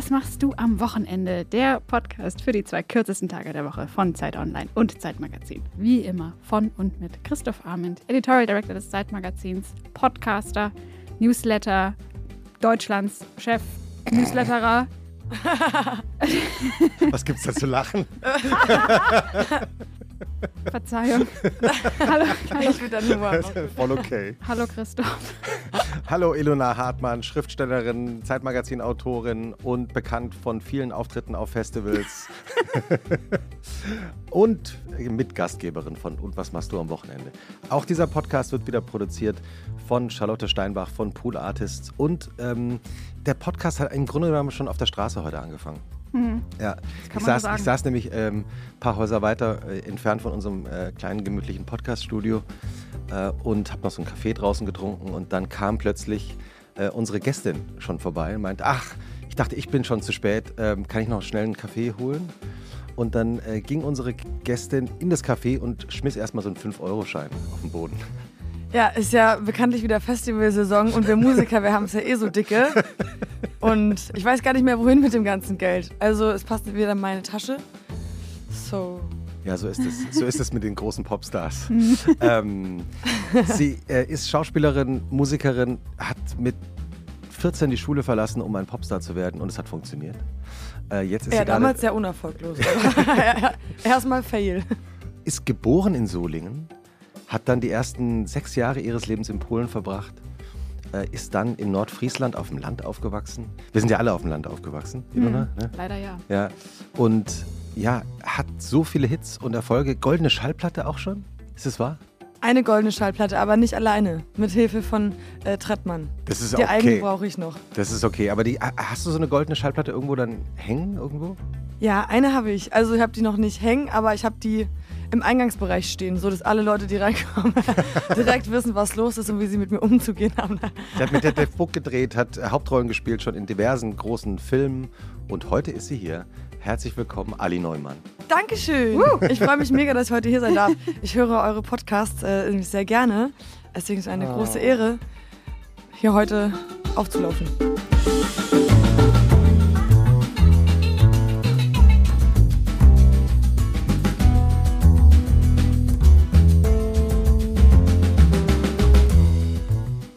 was machst du am Wochenende? Der Podcast für die zwei kürzesten Tage der Woche von Zeit Online und Zeitmagazin. Wie immer von und mit Christoph Arment, Editorial Director des Zeitmagazins, Podcaster, Newsletter, Deutschlands Chef, Newsletterer. Was gibt's da zu lachen? Verzeihung. hallo, hallo. Ich wieder nur. Voll okay. Hallo Christoph. Hallo Ilona Hartmann, Schriftstellerin, Zeitmagazin-Autorin und bekannt von vielen Auftritten auf Festivals. und Mitgastgeberin von Und was machst du am Wochenende? Auch dieser Podcast wird wieder produziert von Charlotte Steinbach von Pool Artists. Und ähm, der Podcast hat im Grunde genommen schon auf der Straße heute angefangen. Mhm. Ja, ich saß, ich saß nämlich ähm, ein paar Häuser weiter äh, entfernt von unserem äh, kleinen gemütlichen Podcast-Studio äh, und habe noch so einen Kaffee draußen getrunken und dann kam plötzlich äh, unsere Gästin schon vorbei und meinte, ach, ich dachte, ich bin schon zu spät, ähm, kann ich noch schnell einen Kaffee holen? Und dann äh, ging unsere Gästin in das Café und schmiss erstmal so einen 5-Euro-Schein auf den Boden. Ja, ist ja bekanntlich wieder Festivalsaison und wir Musiker, wir haben es ja eh so dicke. Und ich weiß gar nicht mehr, wohin mit dem ganzen Geld. Also es passt wieder in meine Tasche. So. Ja, so ist es. So ist es mit den großen Popstars. ähm, sie äh, ist Schauspielerin, Musikerin, hat mit 14 die Schule verlassen, um ein Popstar zu werden und es hat funktioniert. Äh, jetzt ist Ja, sie damals sehr unerfolglos. Erstmal Fail. ist geboren in Solingen, hat dann die ersten sechs Jahre ihres Lebens in Polen verbracht, äh, ist dann in Nordfriesland auf dem Land aufgewachsen. Wir sind ja alle auf dem Land aufgewachsen, Ilona. Ne? Leider ja. Ja, und ja, hat so viele Hits und Erfolge. Goldene Schallplatte auch schon? Ist es wahr? Eine goldene Schallplatte, aber nicht alleine. Mit Hilfe von äh, Trettmann. Das ist Die okay. eigene brauche ich noch. Das ist okay, aber die, hast du so eine goldene Schallplatte irgendwo dann hängen irgendwo? Ja, eine habe ich. Also ich habe die noch nicht hängen, aber ich habe die im Eingangsbereich stehen, so dass alle Leute, die reinkommen, direkt wissen, was los ist und wie sie mit mir umzugehen haben. Der hat mit der Dave Buck gedreht, hat Hauptrollen gespielt schon in diversen großen Filmen und heute ist sie hier. Herzlich willkommen, Ali Neumann. Dankeschön. Ich freue mich mega, dass ich heute hier sein darf. Ich höre eure Podcasts äh, sehr gerne. Deswegen ist es eine große Ehre, hier heute aufzulaufen.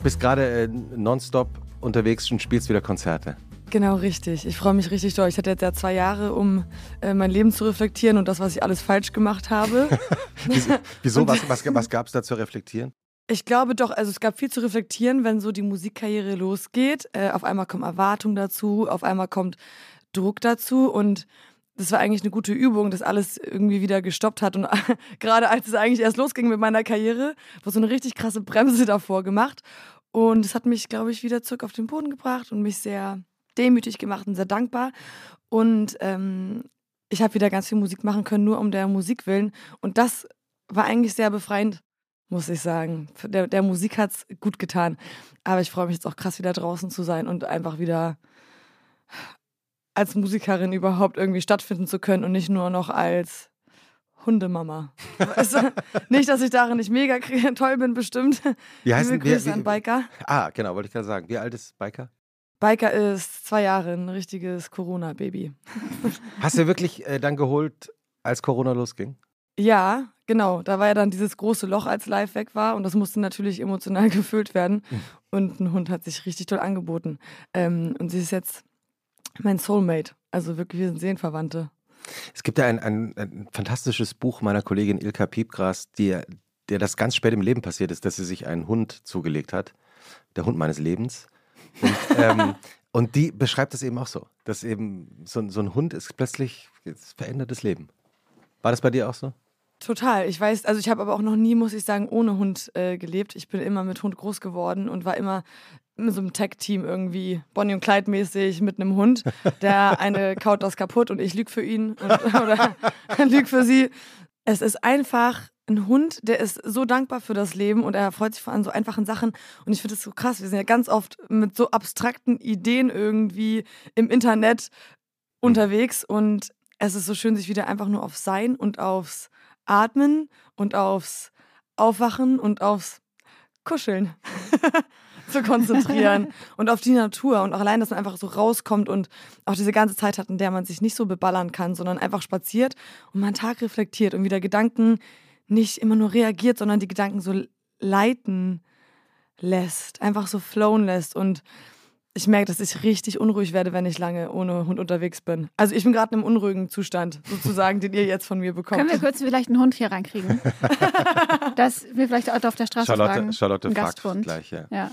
Bist gerade äh, nonstop unterwegs und spielst wieder Konzerte. Genau, richtig. Ich freue mich richtig doll. Ich hatte jetzt ja zwei Jahre, um äh, mein Leben zu reflektieren und das, was ich alles falsch gemacht habe. Wieso? wieso was was, was gab es da zu reflektieren? Ich glaube doch, also es gab viel zu reflektieren, wenn so die Musikkarriere losgeht. Äh, auf einmal kommen Erwartungen dazu, auf einmal kommt Druck dazu und das war eigentlich eine gute Übung, das alles irgendwie wieder gestoppt hat. Und gerade als es eigentlich erst losging mit meiner Karriere, wurde so eine richtig krasse Bremse davor gemacht. Und es hat mich, glaube ich, wieder zurück auf den Boden gebracht und mich sehr demütig gemacht und sehr dankbar. Und ähm, ich habe wieder ganz viel Musik machen können, nur um der Musik willen. Und das war eigentlich sehr befreiend, muss ich sagen. Der, der Musik hat es gut getan. Aber ich freue mich jetzt auch krass, wieder draußen zu sein und einfach wieder als Musikerin überhaupt irgendwie stattfinden zu können und nicht nur noch als Hundemama. Du? nicht, dass ich darin nicht mega toll bin, bestimmt. Wie heißen Liebe Grüße an Biker. Ah, genau, wollte ich gerade sagen. Wie alt ist Biker? Biker ist zwei Jahre, ein richtiges Corona-Baby. Hast du wirklich äh, dann geholt, als Corona losging? Ja, genau. Da war ja dann dieses große Loch, als live weg war. Und das musste natürlich emotional gefüllt werden. Und ein Hund hat sich richtig toll angeboten. Ähm, und sie ist jetzt mein Soulmate. Also wirklich, wir sind Seelenverwandte. Es gibt ja ein, ein, ein fantastisches Buch meiner Kollegin Ilka Piepgras, die, der das ganz spät im Leben passiert ist, dass sie sich einen Hund zugelegt hat. Der Hund meines Lebens. Und, ähm, und die beschreibt das eben auch so, dass eben so, so ein Hund ist plötzlich es verändert das Leben. War das bei dir auch so? Total. Ich weiß, also ich habe aber auch noch nie, muss ich sagen, ohne Hund äh, gelebt. Ich bin immer mit Hund groß geworden und war immer mit so einem Tag-Team irgendwie Bonnie und Clyde mäßig mit einem Hund. Der eine kaut das kaputt und ich lüge für ihn und, oder lüge für sie. Es ist einfach ein Hund, der ist so dankbar für das Leben und er freut sich vor allem so einfachen Sachen. Und ich finde das so krass. Wir sind ja ganz oft mit so abstrakten Ideen irgendwie im Internet unterwegs und es ist so schön, sich wieder einfach nur aufs Sein und aufs Atmen und aufs Aufwachen und aufs Kuscheln zu konzentrieren und auf die Natur und auch allein, dass man einfach so rauskommt und auch diese ganze Zeit hat, in der man sich nicht so beballern kann, sondern einfach spaziert und man Tag reflektiert und wieder Gedanken nicht immer nur reagiert, sondern die Gedanken so leiten lässt, einfach so flowen lässt und ich merke, dass ich richtig unruhig werde, wenn ich lange ohne Hund unterwegs bin. Also ich bin gerade in einem unruhigen Zustand, sozusagen, den ihr jetzt von mir bekommt. Können wir kurz vielleicht einen Hund hier reinkriegen? dass wir vielleicht auch auf der Straße Charlotte, fragen. Charlotte Ein fragt Gasthund. gleich, ja. Ja.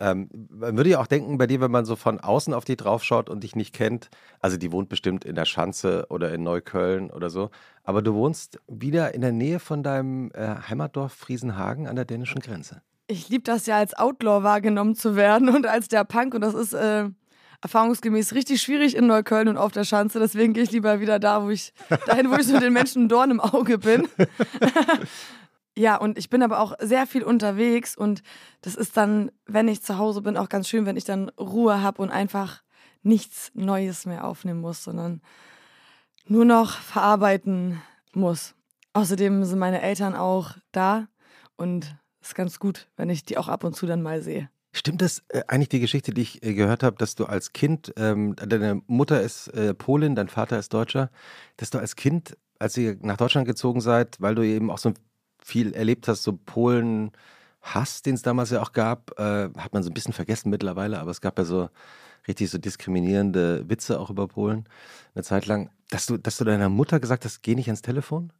Ähm, man würde ja auch denken, bei dir, wenn man so von außen auf die draufschaut und dich nicht kennt, also die wohnt bestimmt in der Schanze oder in Neukölln oder so, aber du wohnst wieder in der Nähe von deinem äh, Heimatdorf Friesenhagen an der dänischen Grenze. Ich liebe das ja als Outlaw wahrgenommen zu werden und als der Punk und das ist äh, erfahrungsgemäß richtig schwierig in Neukölln und auf der Schanze. Deswegen gehe ich lieber wieder da, wo ich dahin, wo ich so den Menschen Dorn im Auge bin. ja, und ich bin aber auch sehr viel unterwegs und das ist dann, wenn ich zu Hause bin, auch ganz schön, wenn ich dann Ruhe habe und einfach nichts Neues mehr aufnehmen muss, sondern nur noch verarbeiten muss. Außerdem sind meine Eltern auch da und es ist ganz gut, wenn ich die auch ab und zu dann mal sehe. Stimmt das äh, eigentlich die Geschichte, die ich äh, gehört habe, dass du als Kind, ähm, deine Mutter ist äh, Polin, dein Vater ist Deutscher, dass du als Kind, als ihr nach Deutschland gezogen seid, weil du eben auch so viel erlebt hast, so Polen Hass, den es damals ja auch gab, äh, hat man so ein bisschen vergessen mittlerweile, aber es gab ja so richtig so diskriminierende Witze auch über Polen eine Zeit lang, dass du, dass du deiner Mutter gesagt hast, geh nicht ans Telefon?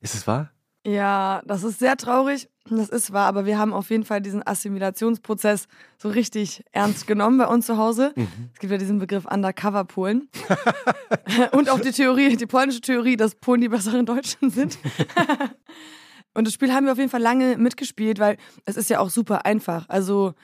Ist es wahr? Ja, das ist sehr traurig. Das ist wahr, aber wir haben auf jeden Fall diesen Assimilationsprozess so richtig ernst genommen bei uns zu Hause. Mhm. Es gibt ja diesen Begriff Undercover-Polen. Und auch die Theorie, die polnische Theorie, dass Polen die besseren Deutschen sind. Und das Spiel haben wir auf jeden Fall lange mitgespielt, weil es ist ja auch super einfach. Also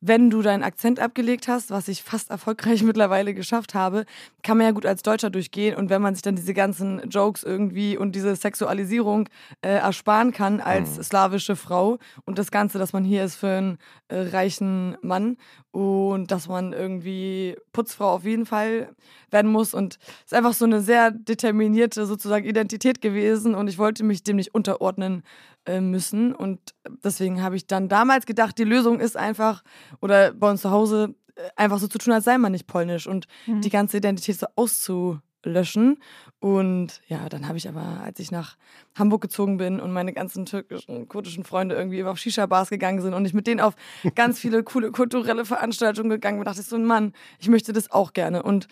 wenn du deinen Akzent abgelegt hast, was ich fast erfolgreich mittlerweile geschafft habe, kann man ja gut als Deutscher durchgehen. Und wenn man sich dann diese ganzen Jokes irgendwie und diese Sexualisierung äh, ersparen kann als Mhm. slawische Frau und das Ganze, dass man hier ist für einen äh, reichen Mann und dass man irgendwie Putzfrau auf jeden Fall werden muss. Und es ist einfach so eine sehr determinierte sozusagen Identität gewesen und ich wollte mich dem nicht unterordnen äh, müssen. Und deswegen habe ich dann damals gedacht, die Lösung ist einfach, oder bei uns zu Hause, äh, einfach so zu tun, als sei man nicht polnisch und Mhm. die ganze Identität so auszulöschen. Und ja, dann habe ich aber, als ich nach Hamburg gezogen bin und meine ganzen türkischen, kurdischen Freunde irgendwie auf Shisha-Bars gegangen sind und ich mit denen auf ganz viele coole kulturelle Veranstaltungen gegangen bin, dachte ich so, Mann, ich möchte das auch gerne. Und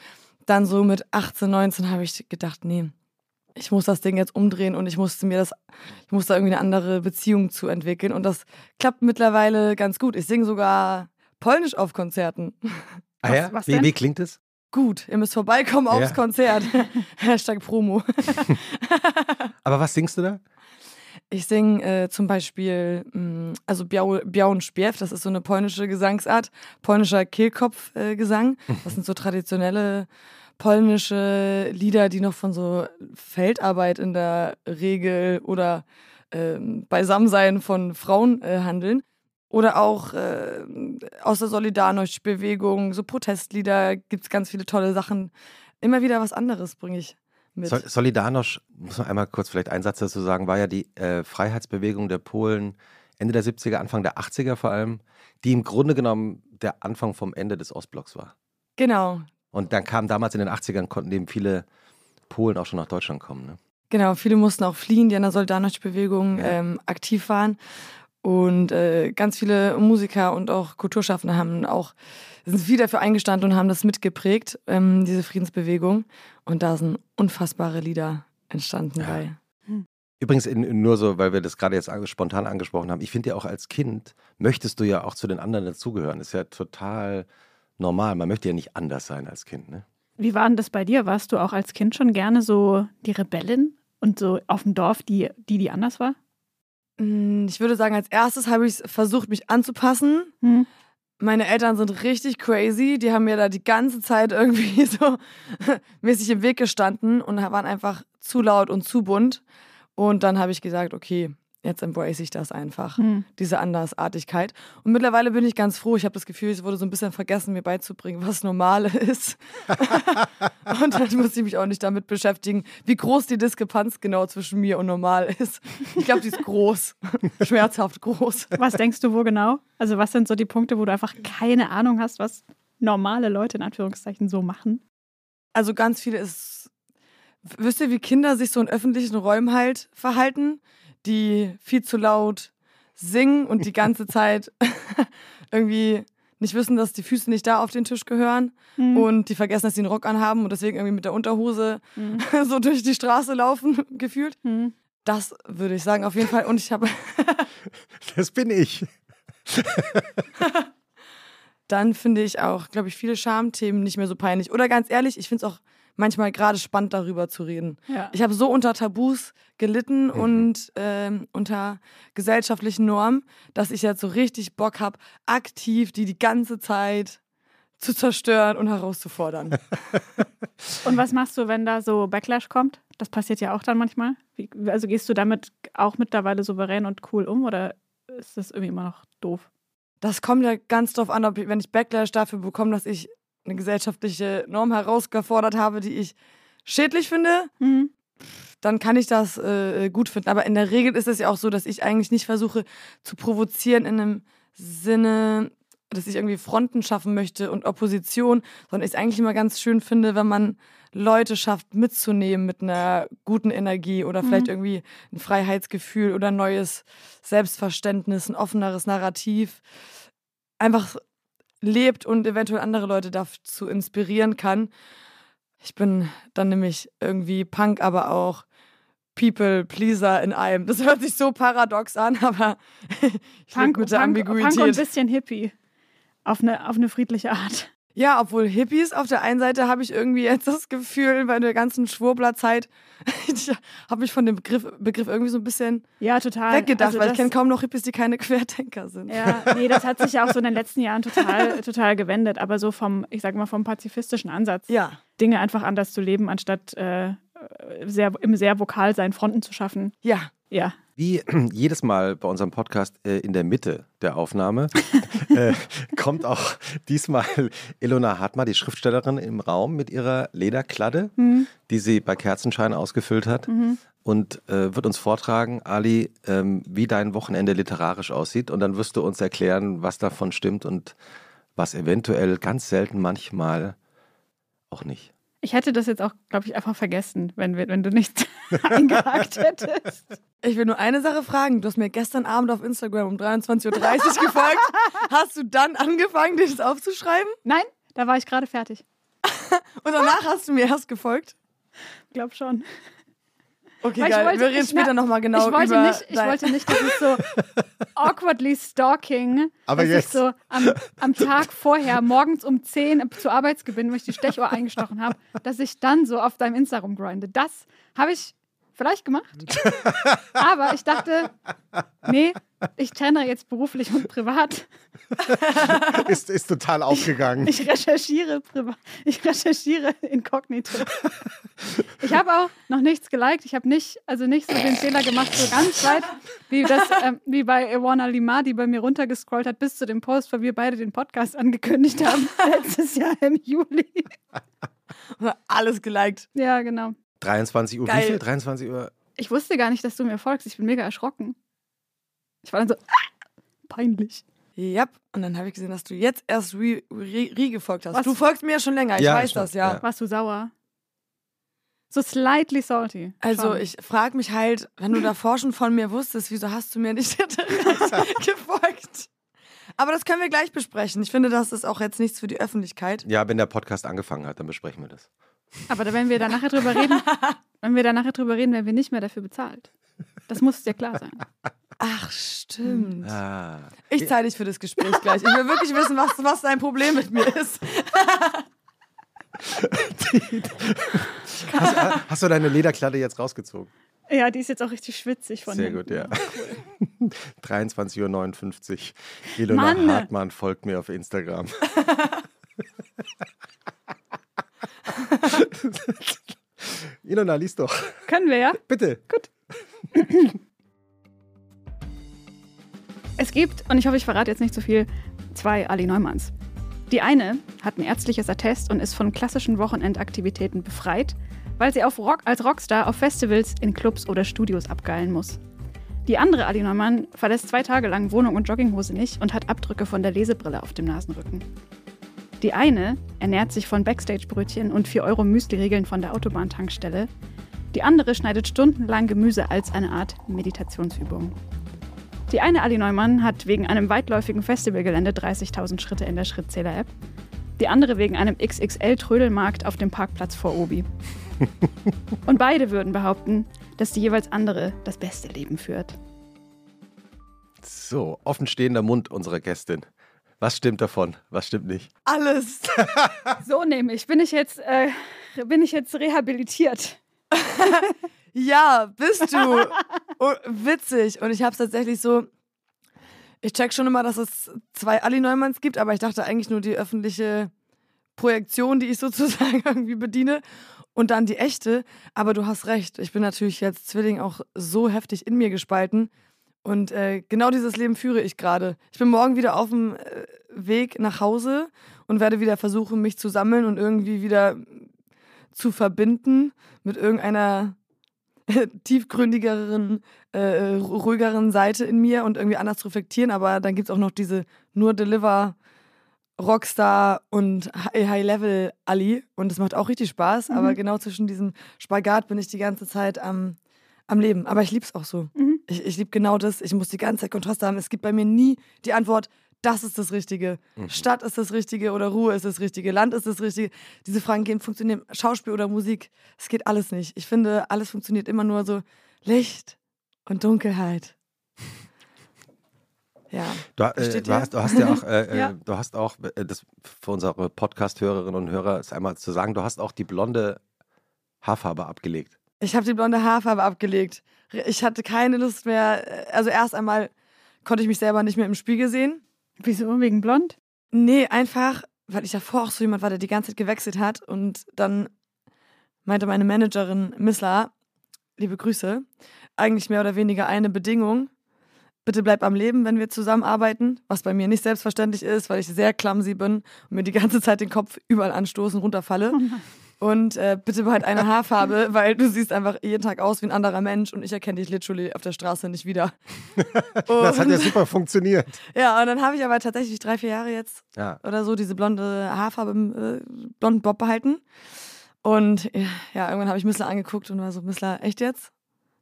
dann so mit 18, 19 habe ich gedacht, nee, ich muss das Ding jetzt umdrehen und ich musste mir das, ich muss da irgendwie eine andere Beziehung zu entwickeln. Und das klappt mittlerweile ganz gut. Ich singe sogar Polnisch auf Konzerten. Ah Was- ja? was wie, denn? wie klingt es? Gut, ihr müsst vorbeikommen aufs Ja. Konzert. Hashtag Promo. Aber was singst du da? Ich singe äh, zum Beispiel, mh, also Biał, Białą Śpiew, das ist so eine polnische Gesangsart, polnischer Kehlkopfgesang. Äh, das sind so traditionelle polnische Lieder, die noch von so Feldarbeit in der Regel oder ähm, Beisammensein von Frauen äh, handeln. Oder auch äh, aus der Solidarność-Bewegung, so Protestlieder, gibt es ganz viele tolle Sachen. Immer wieder was anderes bringe ich mit. Sol Solidarność, muss man einmal kurz vielleicht einen Satz dazu sagen, war ja die äh, Freiheitsbewegung der Polen Ende der 70er, Anfang der 80er vor allem, die im Grunde genommen der Anfang vom Ende des Ostblocks war. Genau, Und dann kam damals in den 80ern, konnten eben viele Polen auch schon nach Deutschland kommen. Ne? Genau, viele mussten auch fliehen, die in der Solidarność-Bewegung Ja. ähm, aktiv waren. Und äh, ganz viele Musiker und auch Kulturschaffende haben auch, sind viel dafür eingestanden und haben das mitgeprägt, ähm, diese Friedensbewegung. Und da sind unfassbare Lieder entstanden Ja. bei. Übrigens, in, nur so, weil wir das gerade jetzt spontan angesprochen haben, ich finde ja auch als Kind möchtest du ja auch zu den anderen dazugehören. Ist ja total normal. Man möchte ja nicht anders sein als Kind. Ne? Wie war denn das bei dir? Warst du auch als Kind schon gerne so die Rebellin und so auf dem Dorf, die, die, die anders war? Mm, Ich würde sagen, als erstes habe ich versucht, mich anzupassen. Hm. Meine Eltern sind richtig crazy. Die haben mir da die ganze Zeit irgendwie so mäßig im Weg gestanden und waren einfach zu laut und zu bunt. Und dann habe ich gesagt, okay, jetzt embrace ich das einfach, Hm. diese Andersartigkeit. Und mittlerweile bin ich ganz froh. Ich habe das Gefühl, es wurde so ein bisschen vergessen, mir beizubringen, was Normale ist. und dann muss ich mich auch nicht damit beschäftigen, wie groß die Diskrepanz genau zwischen mir und normal ist. Ich glaube, die ist groß, schmerzhaft groß. Was denkst du, wo genau? Also, was sind so die Punkte, wo du einfach keine Ahnung hast, was normale Leute in Anführungszeichen so machen? Also ganz viele ist, wisst ihr, wie Kinder sich so in öffentlichen Räumen halt verhalten, die viel zu laut singen und die ganze Zeit irgendwie nicht wissen, dass die Füße nicht da auf den Tisch gehören Hm. und die vergessen, dass sie einen Rock anhaben und deswegen irgendwie mit der Unterhose Hm. so durch die Straße laufen, gefühlt. Hm. Das würde ich sagen, auf jeden Fall. Und ich habe Das bin ich. dann finde ich auch, glaube ich, viele Schamthemen nicht mehr so peinlich. Oder ganz ehrlich, ich finde es auch manchmal gerade spannend, darüber zu reden. Ja. Ich habe so unter Tabus gelitten und ähm, unter gesellschaftlichen Normen, dass ich jetzt so richtig Bock habe, aktiv die die ganze Zeit zu zerstören und herauszufordern. Und was machst du, wenn da so Backlash kommt? Das passiert ja auch dann manchmal. Wie, also gehst du damit auch mittlerweile souverän und cool um oder ist das irgendwie immer noch doof? Das kommt ja ganz drauf an, ob ich, wenn ich Backlash dafür bekomme, dass ich eine gesellschaftliche Norm herausgefordert habe, die ich schädlich finde, Hm. dann kann ich das äh, gut finden. Aber in der Regel ist es ja auch so, dass ich eigentlich nicht versuche zu provozieren in einem Sinne, dass ich irgendwie Fronten schaffen möchte und Opposition, sondern ich es eigentlich immer ganz schön finde, wenn man Leute schafft, mitzunehmen mit einer guten Energie oder vielleicht Mhm. irgendwie ein Freiheitsgefühl oder ein neues Selbstverständnis, ein offeneres Narrativ. Einfach lebt und eventuell andere Leute dazu inspirieren kann. Ich bin dann nämlich irgendwie Punk, aber auch People Pleaser in einem. Das hört sich so paradox an, aber ich Punk, mit der Punk, Punk und ein Ambiguität. bisschen Hippie. Auf eine, auf eine friedliche Art. Ja, obwohl Hippies auf der einen Seite habe ich irgendwie jetzt das Gefühl, bei der ganzen Schwurblerzeit, ich habe mich von dem Begriff, Begriff irgendwie so ein bisschen Ja, total. weggedacht, Also weil ich das- kenne kaum noch Hippies, die keine Querdenker sind. Ja, nee, das hat sich ja auch so in den letzten Jahren total, total gewendet. Aber so vom, ich sag mal, vom pazifistischen Ansatz, Ja. Dinge einfach anders zu leben, anstatt äh, sehr, im sehr Vokalsein Fronten zu schaffen. Ja. Ja. Wie jedes Mal bei unserem Podcast äh, in der Mitte der Aufnahme äh, kommt auch diesmal Ilona Hartmann, die Schriftstellerin, im Raum mit ihrer Lederkladde, Hm. die sie bei Kerzenschein ausgefüllt hat Mhm. und äh, wird uns vortragen, Ali, ähm, wie dein Wochenende literarisch aussieht. Und dann wirst du uns erklären, was davon stimmt und was eventuell ganz selten manchmal auch nicht. Ich hätte das jetzt auch, glaube ich, einfach vergessen, wenn, wenn du nicht eingehakt hättest. Ich will nur eine Sache fragen. Du hast mir gestern Abend auf Instagram um 23.30 Uhr gefolgt. Hast du dann angefangen, dir das aufzuschreiben? Nein, da war ich gerade fertig. Und danach hast du mir erst gefolgt? Glaub schon. Okay, Weil ich geil. wollte- Wir reden ich- später nochmal genau ich wollte über nicht, ich wollte nicht, dass es so awkwardly stalking, Aber dass jetzt. ich so am, am Tag vorher morgens um 10 zu Arbeitsgewinn, wo ich die Stechuhr eingestochen habe, dass ich dann so auf deinem Insta rumgrinde. Das habe ich vielleicht gemacht. Aber ich dachte, nee, ich trenne jetzt beruflich und privat. ist, ist total aufgegangen. Ich recherchiere privat. Ich recherchiere inkognito. Ich habe auch noch nichts geliked. Ich habe nicht, also nicht so den Fehler gemacht, so ganz weit, wie das, ähm, wie bei Iwana Lima, die bei mir runtergescrollt hat, bis zu dem Post, wo wir beide den Podcast angekündigt haben, letztes Jahr im Juli. alles geliked. Ja, genau. 23 Uhr, Geil. wie viel? 23 Uhr. Ich wusste gar nicht, dass du mir folgst. Ich bin mega erschrocken. Ich war dann so, ah, peinlich. Ja, und dann habe ich gesehen, dass du jetzt erst Rie, Rie, Rie gefolgt hast. Was? Du folgst mir ja schon länger, ich Ja, weiß schon, das, ja. ja. Warst du sauer? So slightly salty. Also Schon. ich frage mich halt, wenn du davor schon von mir wusstest, wieso hast du mir nicht direkt gefolgt? Aber das können wir gleich besprechen. Ich finde, das ist auch jetzt nichts für die Öffentlichkeit. Ja, wenn der Podcast angefangen hat, dann besprechen wir das. Aber da, wenn wir da nachher drüber reden, wenn wir da nachher drüber reden, werden wir nicht mehr dafür bezahlt. Das muss dir klar sein. Ach, stimmt. Ah. Ich zahle dich für das Gespräch gleich. Ich will wirklich wissen, was, was dein Problem mit mir ist. Hast, hast du deine Lederkladde jetzt rausgezogen? Ja, die ist jetzt auch richtig schwitzig von Sehr hinten. gut, ja. Cool. 23.59 Uhr. Ilona Mann. Hartmann folgt mir auf Instagram. Ilona, lies doch. Können wir ja? Bitte. Gut. Es gibt, und ich hoffe, ich verrate jetzt nicht zu viel, zwei Ali Neumanns. Die eine hat ein ärztliches Attest und ist von klassischen Wochenendaktivitäten befreit, weil sie Rock, als Rockstar auf Festivals, in Clubs oder Studios abgeilen muss. Die andere Ali Neumann verlässt zwei Tage lang Wohnung und Jogginghose nicht und hat Abdrücke von der Lesebrille auf dem Nasenrücken. Die eine ernährt sich von Backstage-Brötchen und 4 Euro Müsli-Riegeln von der Autobahntankstelle. Die andere schneidet stundenlang Gemüse als eine Art Meditationsübung. Die eine Ali Neumann hat wegen einem weitläufigen Festivalgelände 30.000 Schritte in der Schrittzähler-App. Die andere wegen einem XXL-Trödelmarkt auf dem Parkplatz vor Obi. Und beide würden behaupten, dass die jeweils andere das beste Leben führt. So, offenstehender Mund unserer Gästin. Was stimmt davon? Was stimmt nicht? Alles. So nämlich. Bin ich jetzt, äh, bin ich jetzt rehabilitiert? Ja, bist du. Oh, witzig. Und ich habe es tatsächlich so. Ich check schon immer, dass es zwei Ali Neumanns gibt, aber ich dachte eigentlich nur die öffentliche Projektion, die ich sozusagen irgendwie bediene. Und dann die echte. Aber du hast recht. Ich bin natürlich jetzt Zwilling auch so heftig in mir gespalten. Und äh, genau dieses Leben führe ich gerade. Ich bin morgen wieder auf dem äh, Weg nach Hause und werde wieder versuchen, mich zu sammeln und irgendwie wieder zu verbinden mit irgendeiner tiefgründigeren, äh, ruhigeren Seite in mir und irgendwie anders zu reflektieren. Aber dann gibt es auch noch diese nur Deliver Rockstar und High-Level Ali und das macht auch richtig Spaß. Mhm. Aber genau zwischen diesem Spagat bin ich die ganze Zeit am, am Leben. Aber ich liebe es auch so. Mhm. Ich, ich liebe genau das. Ich muss die ganze Zeit Kontraste haben. Es gibt bei mir nie die Antwort, das ist das Richtige. Stadt ist das Richtige oder Ruhe ist das Richtige. Land ist das Richtige. Diese Fragen gehen funktionieren. Schauspiel oder Musik. Es geht alles nicht. Ich finde, alles funktioniert immer nur so Licht und Dunkelheit. Ja. Du, äh, du, hast, du hast ja auch, äh, Ja. äh, du hast auch, äh, das für unsere Podcast-Hörerinnen und Hörer ist einmal zu sagen, du hast auch die blonde Haarfarbe abgelegt. Ich habe die blonde Haarfarbe abgelegt. Ich hatte keine Lust mehr. Also erst einmal konnte ich mich selber nicht mehr im Spiegel sehen. Wieso? Wegen blond? Nee, einfach, weil ich davor auch so jemand war, der die ganze Zeit gewechselt hat. Und dann meinte meine Managerin Missla, liebe Grüße, eigentlich mehr oder weniger eine Bedingung. Bitte bleib am Leben, wenn wir zusammenarbeiten, was bei mir nicht selbstverständlich ist, weil ich sehr clumsy bin und mir die ganze Zeit den Kopf überall anstoßen, runterfalle. Und äh, bitte behalt eine Haarfarbe, weil du siehst einfach jeden Tag aus wie ein anderer Mensch und ich erkenne dich literally auf der Straße nicht wieder. Das hat ja super funktioniert. ja, und dann habe ich aber tatsächlich drei, vier Jahre jetzt Ja. oder so diese blonde Haarfarbe im äh, blonden Bob behalten. Und ja, ja, irgendwann habe ich Missler angeguckt und war so, Missler, echt jetzt?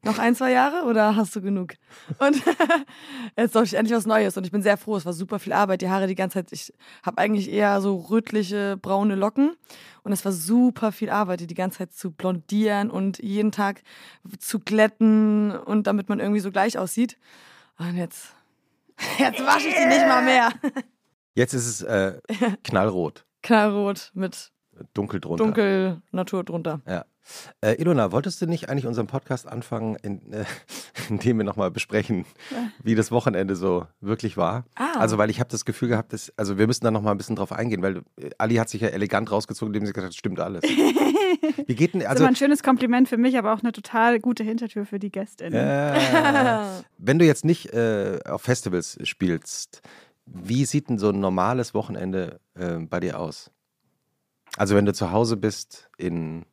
Noch ein, zwei Jahre oder hast du genug? Und jetzt sollte ich endlich was Neues und ich bin sehr froh. Es war super viel Arbeit. Die Haare die ganze Zeit, ich habe eigentlich eher so rötliche, braune Locken und es war super viel Arbeit, die die ganze Zeit zu blondieren und jeden Tag zu glätten und damit man irgendwie so gleich aussieht. Und jetzt, jetzt wasche ich die nicht mal mehr. Jetzt ist es äh, knallrot, Knallrot mit dunkel drunter. dunkel Natur drunter. Ja. Äh, Ilona, wolltest du nicht eigentlich unseren Podcast anfangen, in, äh, indem wir nochmal besprechen, wie das Wochenende so wirklich war? Ah. Also, weil ich habe das Gefühl gehabt, dass, also wir müssen da nochmal ein bisschen drauf eingehen, weil äh, Ali hat sich ja elegant rausgezogen, indem sie gesagt hat, stimmt alles. Wie geht denn, Das ist also immer ein schönes Kompliment für mich, aber auch eine total gute Hintertür für die Gästin. äh, wenn du jetzt nicht äh, auf Festivals spielst, wie sieht denn so ein normales Wochenende äh, bei dir aus? Also wenn du zu Hause bist in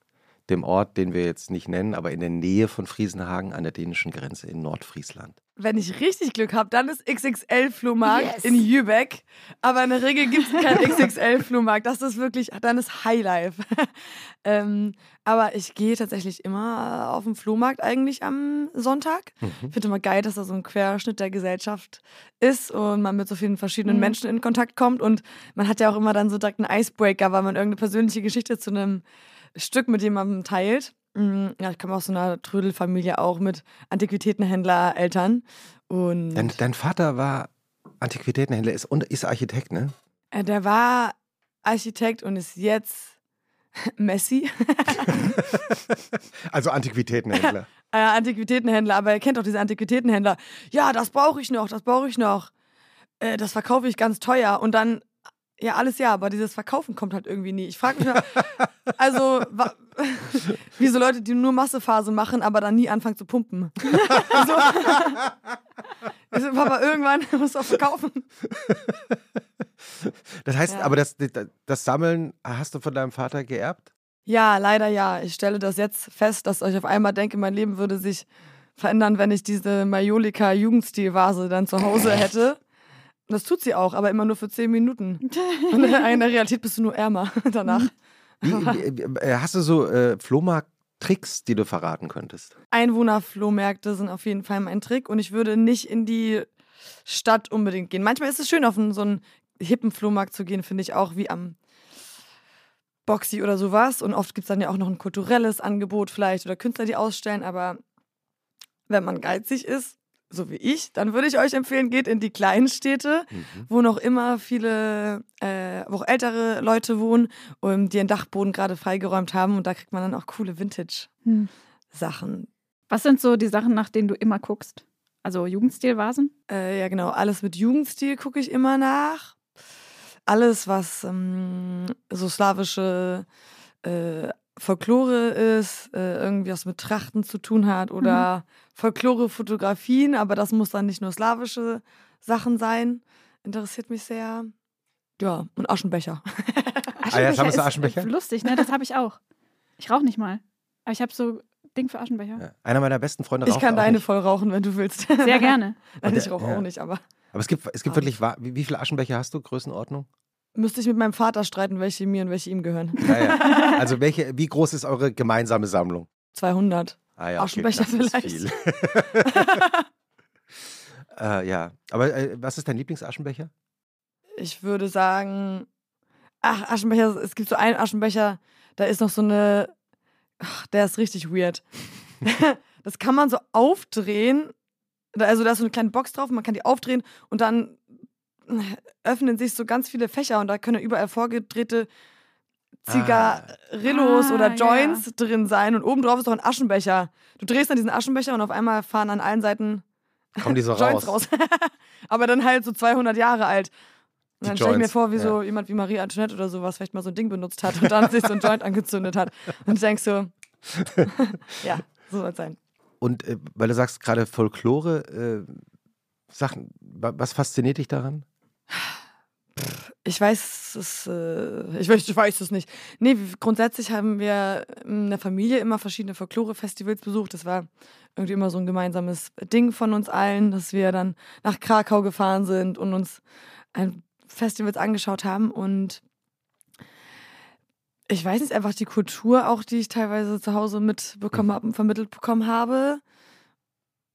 dem Ort, den wir jetzt nicht nennen, aber in der Nähe von Friesenhagen an der dänischen Grenze in Nordfriesland. Wenn ich richtig Glück habe, dann ist XXL-Flohmarkt Yes. in Jübeck. Aber in der Regel gibt es keinen XXL-Flohmarkt. Das ist wirklich, dann ist Highlife. ähm, aber ich gehe tatsächlich immer auf den Flohmarkt eigentlich am Sonntag. Ich finde immer geil, dass da so ein Querschnitt der Gesellschaft ist und man mit so vielen verschiedenen Mhm. Menschen in Kontakt kommt. Und man hat ja auch immer dann so direkt einen Icebreaker, weil man irgendeine persönliche Geschichte zu einem Stück mit jemandem teilt. Mm, Ja, ich komme aus so einer Trödelfamilie auch mit Antiquitätenhändler-Eltern. Und Dein, dein Vater war Antiquitätenhändler ist, und ist Architekt, ne? äh, der war Architekt und ist jetzt Messi. Also Antiquitätenhändler. äh, Antiquitätenhändler, aber er kennt auch diese Antiquitätenhändler. Ja, das brauche ich noch, das brauche ich noch. Äh, das verkaufe ich ganz teuer. Und dann, ja, alles ja, aber dieses Verkaufen kommt halt irgendwie nie. Ich frage mich mal, also, wa- wie so Leute, die nur Massephase machen, aber dann nie anfangen zu pumpen. so. Also, Papa, irgendwann musst du auch verkaufen. Das heißt, Ja. aber das, das Sammeln hast du von deinem Vater geerbt? Ja, leider ja. Ich stelle das jetzt fest, dass ich auf einmal denke, mein Leben würde sich verändern, wenn ich diese Majolika Jugendstilvase dann zu Hause hätte. Und das tut sie auch, aber immer nur für zehn Minuten. Und in der Realität bist du nur ärmer danach. Wie, wie, äh, hast du so äh, Flohmarkt-Tricks, die du verraten könntest? Einwohnerflohmärkte sind auf jeden Fall mein Trick und ich würde nicht in die Stadt unbedingt gehen. Manchmal ist es schön, auf einen, so einen hippen Flohmarkt zu gehen, finde ich auch, wie am Boxy oder sowas. Und oft gibt es dann ja auch noch ein kulturelles Angebot vielleicht oder Künstler, die ausstellen. Aber wenn man geizig ist, so wie ich, dann würde ich euch empfehlen, geht in die kleinen Städte, wo noch immer viele, äh, wo auch ältere Leute wohnen, um, die ihren Dachboden gerade freigeräumt haben. Und da kriegt man dann auch coole Vintage-Sachen. Was sind so die Sachen, nach denen du immer guckst? Also Jugendstilvasen? Äh, ja, genau. Alles mit Jugendstil gucke ich immer nach. Alles, was ähm, so slawische äh, Folklore ist, äh, irgendwie was mit Trachten zu tun hat oder Folklore-Fotografien, aber das muss dann nicht nur slawische Sachen sein. Interessiert mich sehr. Ja, und Aschenbecher. Ah ja, sammelst du ist, Aschenbecher? äh, Lustig, ne? Das habe ich auch. Ich rauche nicht mal. Aber ich habe so Ding für Aschenbecher. Ja. Einer meiner besten Freunde Ich raucht kann auch deine nicht. voll rauchen, wenn du willst. Sehr gerne. Nein, Und ich rauche ja. auch nicht, aber Aber es gibt, es gibt Ah. wirklich, wie, wie viele Aschenbecher hast du? Größenordnung? Müsste ich mit meinem Vater streiten, welche mir und welche ihm gehören. Ja, ja. Also welche, wie groß ist eure gemeinsame Sammlung? 200. Ah, ja, Aschenbecher das ist vielleicht. viel. äh, ja, aber äh, was ist dein Lieblingsaschenbecher? Ich würde sagen, ach, Aschenbecher, es gibt so einen Aschenbecher, da ist noch so eine, ach, der ist richtig weird. das kann man so aufdrehen, also da ist so eine kleine Box drauf, man kann die aufdrehen und dann öffnen sich so ganz viele Fächer und da können überall vorgedrehte Zigarillos Ah, oder ja, Joints drin sein und oben drauf ist auch ein Aschenbecher. Du drehst dann diesen Aschenbecher und auf einmal fahren an allen Seiten Kommen die so Joints raus? raus. Aber dann halt so 200 Jahre alt. Und dann stelle ich mir vor, wie ja. so jemand wie Marie Antoinette oder sowas vielleicht mal so ein Ding benutzt hat und dann sich so ein Joint angezündet hat. Und ich denke so, ja, so soll es sein. Und äh, weil du sagst gerade Folklore, äh, Sachen, wa- was fasziniert dich daran? Ich weiß es, äh, ich, weiß, ich weiß es nicht. Nee, grundsätzlich haben wir in der Familie immer verschiedene Folklore-Festivals besucht. Das war irgendwie immer so ein gemeinsames Ding von uns allen, dass wir dann nach Krakau gefahren sind und uns ein Festivals angeschaut haben. Und ich weiß nicht, einfach die Kultur auch, die ich teilweise zu Hause mitbekommen habe und vermittelt bekommen habe,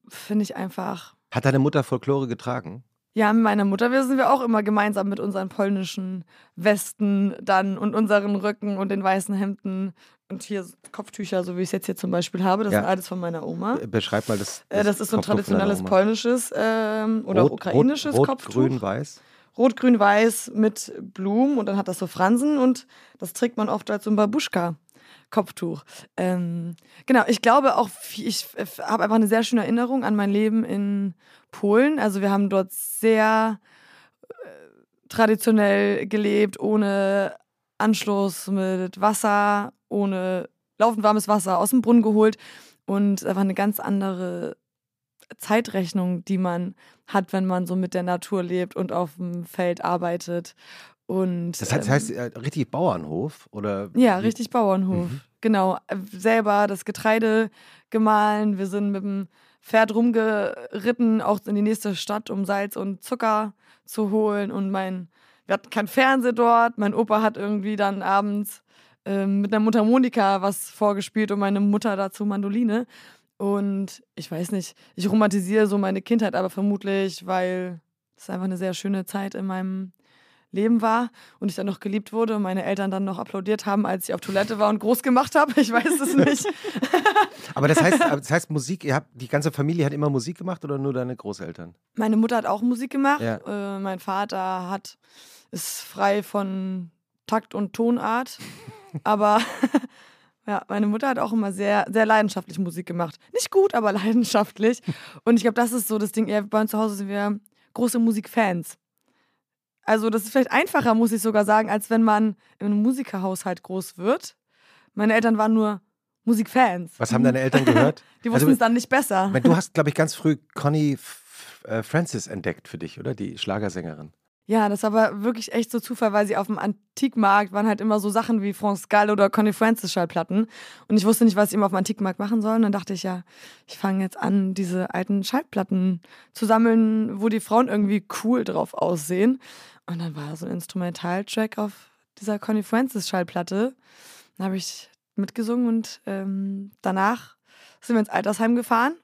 finde ich einfach Hat deine Mutter Folklore getragen? Ja, mit meiner Mutter wir sind wir auch immer gemeinsam mit unseren polnischen Westen dann und unseren Röcken und den weißen Hemden und hier Kopftücher, so wie ich es jetzt hier zum Beispiel habe. Das Ja. sind alles von meiner Oma. Be- Beschreib mal das. Äh, das ist so ein traditionelles polnisches ähm, oder auch ukrainisches rot, rot, Kopftuch. Grün, weiß. Rot, grün, weiß mit Blumen und dann hat das so Fransen und das trägt man oft als so ein Babuschka-Kopftuch. Ähm, genau, ich glaube auch, ich habe einfach eine sehr schöne Erinnerung an mein Leben in Polen. Also wir haben dort sehr äh, traditionell gelebt, ohne Anschluss mit Wasser, ohne laufend warmes Wasser aus dem Brunnen geholt und einfach eine ganz andere Zeitrechnung, die man hat, wenn man so mit der Natur lebt und auf dem Feld arbeitet. Und, Das heißt, ähm, heißt äh, richtig Bauernhof? Oder ja, richtig Bauernhof. Mhm. Genau. Äh, Selber das Getreide gemahlen. Wir sind mit dem Pferd rumgeritten, auch in die nächste Stadt, um Salz und Zucker zu holen. Und mein, wir hatten kein Fernseh dort. Mein Opa hat irgendwie dann abends ähm, mit einer Mundharmonika was vorgespielt und meine Mutter dazu Mandoline. Und ich weiß nicht, ich romantisiere so meine Kindheit, aber vermutlich, weil es einfach eine sehr schöne Zeit in meinem Leben war und ich dann noch geliebt wurde und meine Eltern dann noch applaudiert haben, als ich auf Toilette war und groß gemacht habe. Ich weiß es nicht. Aber das heißt, das heißt Musik, ihr habt, die ganze Familie hat immer Musik gemacht oder nur deine Großeltern? Meine Mutter hat auch Musik gemacht. Ja. Äh, mein Vater hat ist frei von Takt und Tonart. Aber ja, meine Mutter hat auch immer sehr, sehr leidenschaftlich Musik gemacht. Nicht gut, aber leidenschaftlich. Und ich glaube, das ist so das Ding. Ja, bei uns zu Hause sind wir große Musikfans. Also, das ist vielleicht einfacher, muss ich sogar sagen, als wenn man in einem Musikerhaushalt groß wird. Meine Eltern waren nur Musikfans. Was haben deine Eltern gehört? Die Also, wussten es dann nicht besser. Du hast, glaube ich, ganz früh Conny F- äh, Francis entdeckt für dich, oder? Die Schlagersängerin. Ja, das war wirklich echt so Zufall, weil sie auf dem Antikmarkt waren halt immer so Sachen wie France Gall oder Connie Francis Schallplatten. Und ich wusste nicht, was ich immer auf dem Antikmarkt machen soll. Und dann dachte ich, ja, ich fange jetzt an, diese alten Schallplatten zu sammeln, wo die Frauen irgendwie cool drauf aussehen. Und dann war so ein Instrumentaltrack auf dieser Connie Francis Schallplatte. Dann habe ich mitgesungen und ähm, danach sind wir ins Altersheim gefahren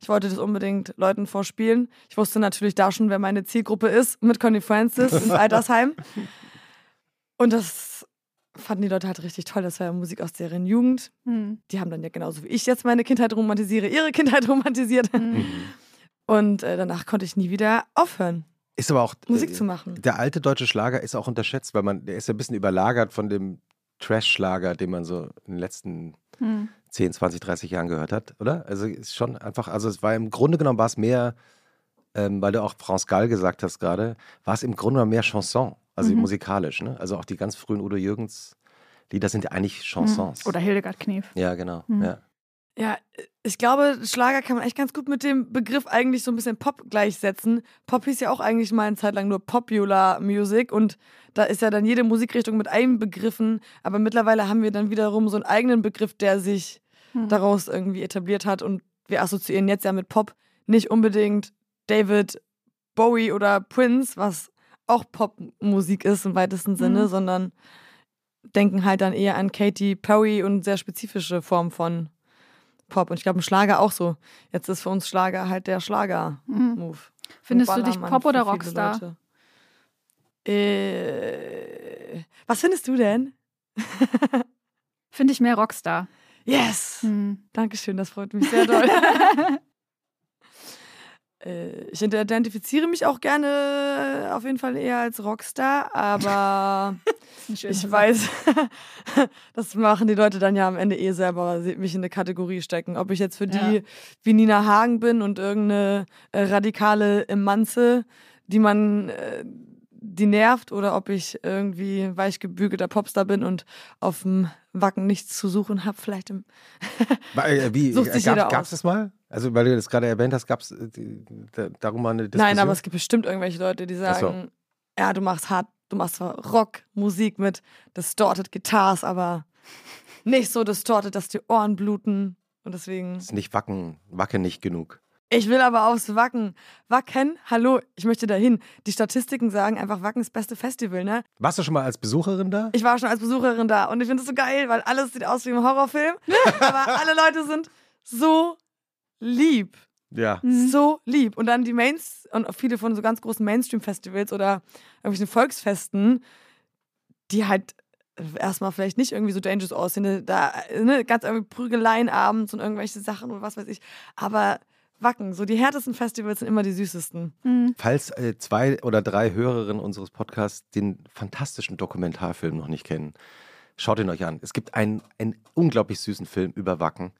ich wollte das unbedingt Leuten vorspielen. Ich wusste natürlich da schon, wer meine Zielgruppe ist, mit Connie Francis ins Altersheim. Und das fanden die Leute halt richtig toll. Das war ja Musik aus deren Jugend. Mhm. Die haben dann ja genauso wie ich jetzt meine Kindheit romantisiere, ihre Kindheit romantisiert. Mhm. Und äh, danach konnte ich nie wieder aufhören. Ist aber auch Musik äh, zu machen. Der alte deutsche Schlager ist auch unterschätzt, weil man, der ist ja ein bisschen überlagert von dem Trash-Schlager, den man so in den letzten hm. 10, 20, 30 Jahren gehört hat, oder? Also ist schon einfach, also es war im Grunde genommen war es mehr, ähm, weil du auch France Gall gesagt hast gerade, war es im Grunde genommen mehr Chanson, also mhm. musikalisch, ne? Also auch die ganz frühen Udo Jürgens Lieder sind ja eigentlich Chansons. Oder Hildegard Knef. Ja, genau. Mhm. Ja. Ja, ich glaube, Schlager kann man echt ganz gut mit dem Begriff eigentlich so ein bisschen Pop gleichsetzen. Pop hieß ja auch eigentlich mal eine Zeit lang nur Popular Music und da ist ja dann jede Musikrichtung mit einem begriffen, aber mittlerweile haben wir dann wiederum so einen eigenen Begriff, der sich hm. daraus irgendwie etabliert hat und wir assoziieren jetzt ja mit Pop nicht unbedingt David Bowie oder Prince, was auch Popmusik ist im weitesten Sinne, hm. sondern denken halt dann eher an Katy Perry und sehr spezifische Formen von Pop. Und ich glaube, ein Schlager auch so. Jetzt ist für uns Schlager halt der Schlager-Move. Mhm. Findest du dich Pop oder Rockstar? Äh, was findest du denn? Finde ich mehr Rockstar. Yes! Hm. Dankeschön, das freut mich sehr doll. äh, ich identifiziere mich auch gerne auf jeden Fall eher als Rockstar, aber ich weiß, das machen die Leute dann ja am Ende eh selber, mich in eine Kategorie stecken. Ob ich jetzt für die ja. wie Nina Hagen bin und irgendeine äh, radikale Emanze, die man äh, die nervt oder ob ich irgendwie weichgebügelter Popstar bin und auf dem Wacken nichts zu suchen habe, vielleicht im äh, Wie, Sucht sich gab, es das mal? Also, weil du das gerade erwähnt hast, gab es äh, darum mal eine Diskussion? Nein, aber es gibt bestimmt irgendwelche Leute, die sagen, so. ja, du machst hart, du machst zwar Rockmusik mit distorted Guitars, aber nicht so distorted, dass die Ohren bluten und deswegen... Es ist nicht Wacken, Wacken nicht genug. Ich will aber aufs Wacken. Wacken, hallo, ich möchte dahin. Die Statistiken sagen einfach, Wacken ist das beste Festival, ne? Warst du schon mal als Besucherin da? Ich war schon als Besucherin da und ich finde es so geil, weil alles sieht aus wie im Horrorfilm. aber alle Leute sind so lieb. Ja. Mhm. So lieb. Und dann die Mains und viele von so ganz großen Mainstream-Festivals oder irgendwelchen Volksfesten, die halt erstmal vielleicht nicht irgendwie so dangerous aussehen. Da, ne, ganz irgendwie Prügeleien abends und irgendwelche Sachen und was weiß ich. Aber Wacken. So die härtesten Festivals sind immer die süßesten. Mhm. Falls äh, zwei oder drei Hörerinnen unseres Podcasts den fantastischen Dokumentarfilm noch nicht kennen, schaut ihn euch an. Es gibt einen, einen unglaublich süßen Film über Wacken.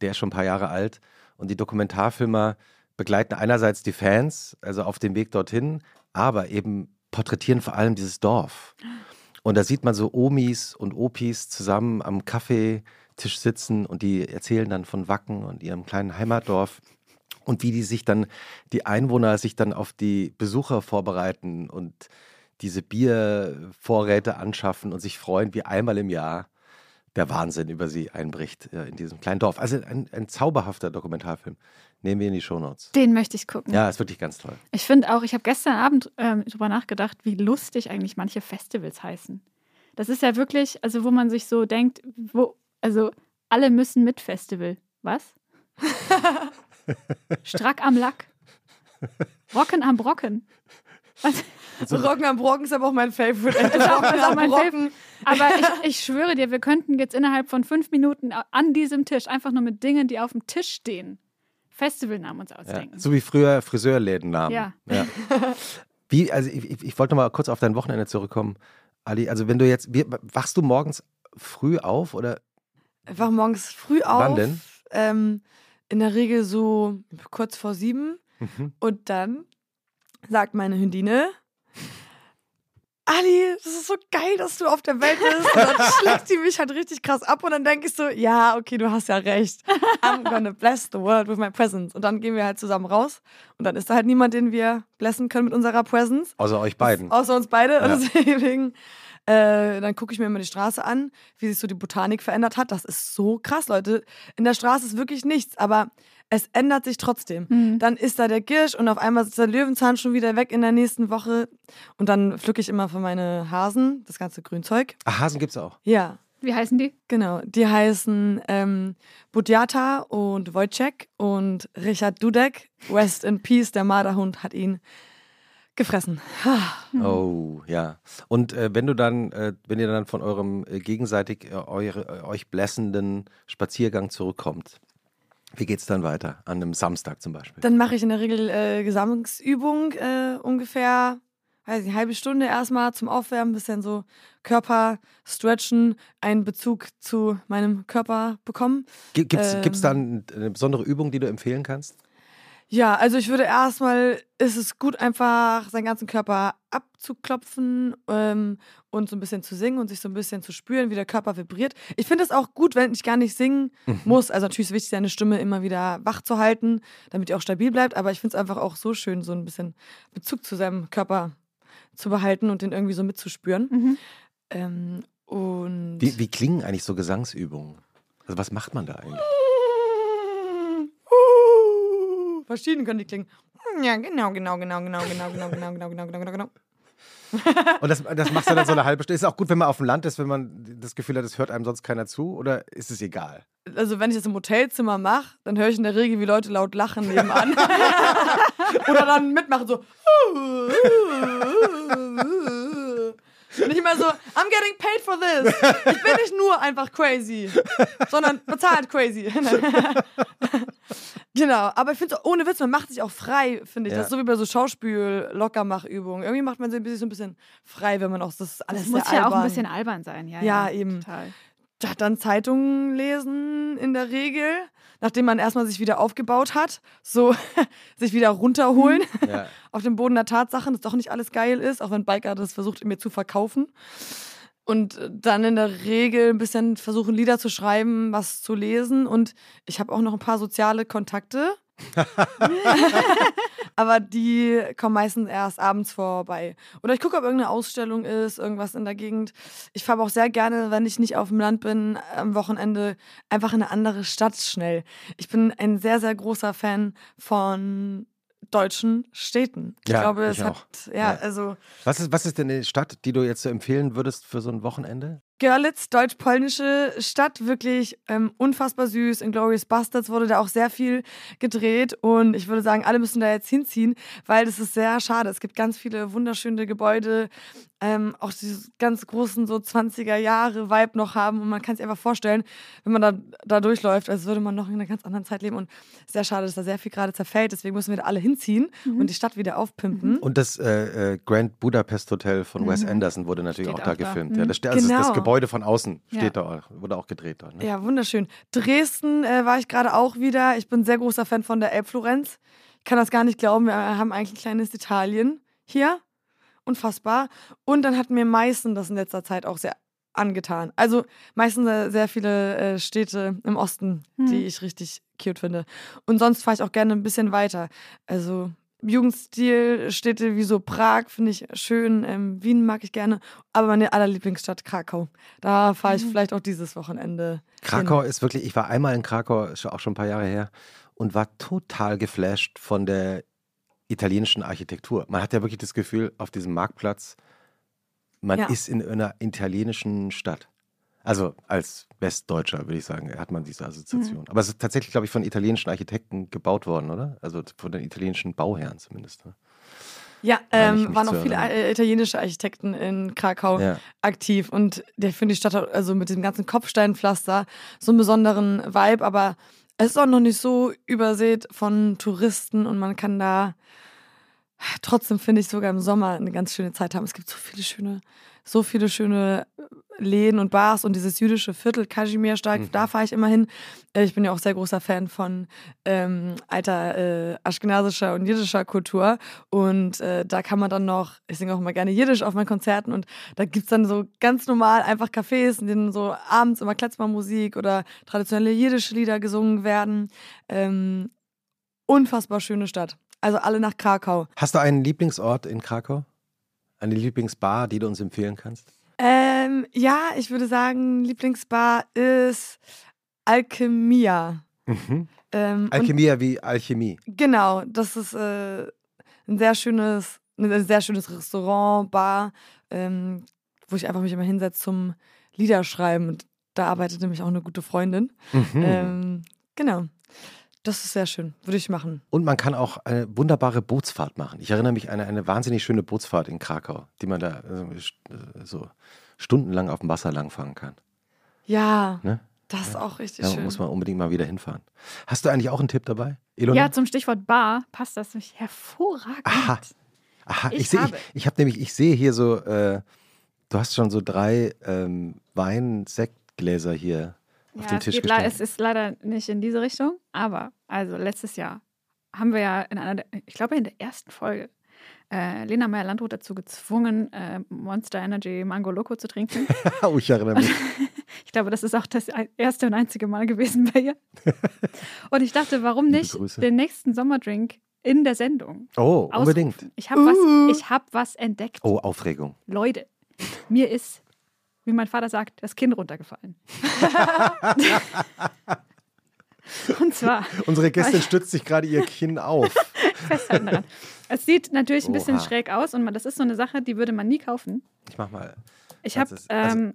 Der ist schon ein paar Jahre alt. Und die Dokumentarfilmer begleiten einerseits die Fans, also auf dem Weg dorthin, aber eben porträtieren vor allem dieses Dorf. Und da sieht man so Omis und Opis zusammen am Kaffeetisch sitzen und die erzählen dann von Wacken und ihrem kleinen Heimatdorf und wie die sich dann, die Einwohner sich dann auf die Besucher vorbereiten und diese Biervorräte anschaffen und sich freuen, wie einmal im Jahr der Wahnsinn über sie einbricht äh, in diesem kleinen Dorf. Also ein, ein zauberhafter Dokumentarfilm. Nehmen wir in die Shownotes. Den möchte ich gucken. Ja, ist wirklich ganz toll. Ich finde auch, ich habe gestern Abend ähm, darüber nachgedacht, wie lustig eigentlich manche Festivals heißen. Das ist ja wirklich, also wo man sich so denkt, wo, also alle müssen mit Festival. Was? Strack am Lack. Rocken am Brocken. Was? So Rocken am Brocken ist aber auch mein Favorite. Ist auch, das ist auch mein Favorite. Aber ich, ich schwöre dir, wir könnten jetzt innerhalb von fünf Minuten an diesem Tisch einfach nur mit Dingen, die auf dem Tisch stehen, Festivalnamen uns ausdenken. Ja, so wie früher Friseurlädennamen. Ja. ja. Wie, also ich, ich wollte noch mal kurz auf dein Wochenende zurückkommen, Ali. Also wenn du jetzt, wie, wachst du morgens früh auf oder? Ich wach morgens früh auf. Wann denn? Ähm, in der Regel so kurz vor sieben. Mhm. Und dann sagt meine Hündine, Ali, das ist so geil, dass du auf der Welt bist. Und dann schlägt sie mich halt richtig krass ab und dann denke ich so, ja, okay, du hast ja recht. I'm gonna bless the world with my presence. Und dann gehen wir halt zusammen raus und dann ist da halt niemand, den wir blessen können mit unserer Presence. Außer euch beiden. Außer uns beide. Ja. Und deswegen, äh, dann gucke ich mir immer die Straße an, wie sich so die Botanik verändert hat. Das ist so krass, Leute. In der Straße ist wirklich nichts, aber es ändert sich trotzdem. Mhm. Dann ist da der Girsch und auf einmal ist der Löwenzahn schon wieder weg in der nächsten Woche. Und dann pflücke ich immer für meine Hasen das ganze Grünzeug. Ach, Hasen gibt's auch. Ja, Wie heißen die? genau. Die heißen ähm, Budjata und Wojciech und Richard Dudek. Rest in Peace, der Marderhund hat ihn gefressen. Oh, ja. Und äh, wenn du dann, äh, wenn ihr dann von eurem äh, gegenseitig äh, eure, äh, euch blessenden Spaziergang zurückkommt, wie geht's dann weiter? An einem Samstag zum Beispiel. Dann mache ich in der Regel äh, Gesangsübung äh, ungefähr, weiß nicht, eine halbe Stunde erstmal zum Aufwärmen, bisschen so Körper stretchen, einen Bezug zu meinem Körper bekommen. Gi- Gibt's, ähm, dann eine besondere Übung, die du empfehlen kannst? Ja, also ich würde erstmal, ist es gut, einfach seinen ganzen Körper abzuklopfen ähm, und so ein bisschen zu singen und sich so ein bisschen zu spüren, wie der Körper vibriert. Ich finde es auch gut, wenn ich gar nicht singen muss. Also natürlich ist es wichtig, seine Stimme immer wieder wach zu halten, damit die auch stabil bleibt. Aber ich finde es einfach auch so schön, so ein bisschen Bezug zu seinem Körper zu behalten und den irgendwie so mitzuspüren. Mhm. Ähm, und Wie, wie klingen eigentlich so Gesangsübungen? Also was macht man da eigentlich? Uh, verschieden können die klingen. Ja, genau, genau, genau, genau, genau, genau, genau, genau, genau, genau, genau, genau. Und das, das machst du dann so eine halbe Stunde. Ist auch gut, wenn man auf dem Land ist, wenn man das Gefühl hat, es hört einem sonst keiner zu? Oder ist es egal? Also wenn ich das im Hotelzimmer mache, dann höre ich in der Regel, wie Leute laut lachen nebenan. Oder dann mitmachen so. Und ich immer so, I'm getting paid for this. Ich bin nicht nur einfach crazy, sondern bezahlt crazy. genau, aber ich finde so, ohne Witz, man macht sich auch frei, finde ich. Ja. Das ist so wie bei so Schauspiel-Lockermachübungen. Irgendwie macht man sich ein bisschen, so ein bisschen frei, wenn man auch das alles Das muss ja auch ein bisschen albern sein, ja. Ja, eben. Total. Dann Zeitungen lesen in der Regel, nachdem man erstmal sich wieder aufgebaut hat, so sich wieder runterholen Ja. auf dem Boden der Tatsachen, dass doch nicht alles geil ist, auch wenn Biker das versucht mir zu verkaufen. Und dann in der Regel ein bisschen versuchen, Lieder zu schreiben, was zu lesen. Und ich habe auch noch ein paar soziale Kontakte. Aber die kommen meistens erst abends vorbei. Oder ich gucke, ob irgendeine Ausstellung ist, irgendwas in der Gegend. Ich fahre auch sehr gerne, wenn ich nicht auf dem Land bin, am Wochenende einfach in eine andere Stadt schnell. Ich bin ein sehr, sehr großer Fan von deutschen Städten. Ich Ja, glaube, ich es auch. hat, ja, Ja. also Was ist, was ist denn eine Stadt, die du jetzt so empfehlen würdest für so ein Wochenende? Görlitz, deutsch-polnische Stadt, wirklich ähm, unfassbar süß. In Glorious Bastards wurde da auch sehr viel gedreht und ich würde sagen, alle müssen da jetzt hinziehen, weil das ist sehr schade. Es gibt ganz viele wunderschöne Gebäude, ähm, auch diese ganz großen so 20er Jahre Vibe noch haben und man kann sich einfach vorstellen, wenn man da, da durchläuft, als würde man noch in einer ganz anderen Zeit leben und sehr schade, dass da sehr viel gerade zerfällt. Deswegen müssen wir da alle hinziehen Mhm. und die Stadt wieder aufpimpen. Und das äh, äh, Grand Budapest Hotel von Wes Anderson wurde natürlich Mhm. Steht auch da da. gefilmt. Mhm. Ja, das, ste- also das Genau. Gebäude von außen steht Ja. da, auch- wurde auch gedreht dort. Ne? Ja, wunderschön. Dresden äh, war ich gerade auch wieder. Ich bin ein sehr großer Fan von der Elbflorenz. Ich kann das gar nicht glauben. Wir haben eigentlich ein kleines Italien hier. Unfassbar. Und dann hat mir Meißen das in letzter Zeit auch sehr angetan. Also Meißen äh, sehr viele äh, Städte im Osten, Hm. die ich richtig cute finde. Und sonst fahre ich auch gerne ein bisschen weiter. Also Jugendstilstädte wie so Prag finde ich schön, ähm, Wien mag ich gerne, aber meine allerlieblingsstadt Krakau. Da fahre ich Mhm. vielleicht auch dieses Wochenende. Krakau ist wirklich, ich war einmal in Krakau, ist auch schon ein paar Jahre her, und war total geflasht von der italienischen Architektur. Man hat ja wirklich das Gefühl, auf diesem Marktplatz, man Ja. ist in einer italienischen Stadt. Also als Westdeutscher, würde ich sagen, hat man diese Assoziation. Aber es ist tatsächlich, glaube ich, von italienischen Architekten gebaut worden, oder? Also von den italienischen Bauherren zumindest. Ne? Ja, ähm, waren auch viele erinnern. äh, italienische Architekten in Krakau Ja. aktiv und der finde die Stadt also mit dem ganzen Kopfsteinpflaster so einen besonderen Vibe, aber es ist auch noch nicht so übersät von Touristen und man kann da trotzdem finde ich sogar im Sommer eine ganz schöne Zeit haben. Es gibt so viele schöne so viele schöne Läden und Bars und dieses jüdische Viertel, Kazimiersteig, Mhm. da fahre ich immer hin. Äh, Ich bin ja auch sehr großer Fan von ähm, alter äh, aschkenasischer und jiddischer Kultur. Und äh, da kann man dann noch, ich singe auch immer gerne Jiddisch auf meinen Konzerten und da gibt es dann so ganz normal einfach Cafés, in denen so abends immer Kletzmermusik oder traditionelle jiddische Lieder gesungen werden. Ähm, unfassbar schöne Stadt. Also alle nach Krakau. Hast du einen Lieblingsort in Krakau? Eine Lieblingsbar, die du uns empfehlen kannst? Ähm, ja, ich würde sagen, Lieblingsbar ist Alchemia. Mhm. Ähm, Alchemia wie Alchemie. genau, das ist äh, ein sehr schönes, ein sehr schönes Restaurant, Bar, ähm, wo ich einfach mich immer hinsetze zum Liederschreiben. Und da arbeitet nämlich auch eine gute Freundin. Mhm. Ähm, genau. Das ist sehr schön. Würde ich machen. Und man kann auch eine wunderbare Bootsfahrt machen. Ich erinnere mich an eine, eine wahnsinnig schöne Bootsfahrt in Krakau, die man da äh, äh, so stundenlang auf dem Wasser langfahren kann. Ja, Ne? das ist auch richtig Da schön. muss man unbedingt mal wieder hinfahren. Hast du eigentlich auch einen Tipp dabei, Ilona? Ja, zum Stichwort Bar passt das nämlich hervorragend. Aha. Aha, ich, Ich sehe, ich, habe- ich habe nämlich, ich sehe hier so, äh, du hast schon so drei ähm, Wein-Sektgläser hier auf Ja, den es, Tisch gestellt. es ist leider nicht in diese Richtung, aber also letztes Jahr haben wir ja in einer, der, ich glaube in der ersten Folge, äh, Lena Meyer-Landrut dazu gezwungen, äh, Monster Energy Mango Loco zu trinken. oh, ich erinnere mich. Ich glaube, das ist auch das erste und einzige Mal gewesen bei ihr. Und ich dachte, warum nicht den nächsten Sommerdrink in der Sendung? Oh, unbedingt. ausrufen? Ich habe Uh. was, ich hab was entdeckt. Oh, Aufregung. Leute, mir ist, wie mein Vater sagt, das Kind runtergefallen. Und zwar Unsere Gästin stützt sich gerade ihr Kinn auf. festhalten daran. Es sieht natürlich ein bisschen Oha. schräg aus und man, das ist so eine Sache, die würde man nie kaufen. Ich mach mal. Ich habe, Das ist- also- ähm,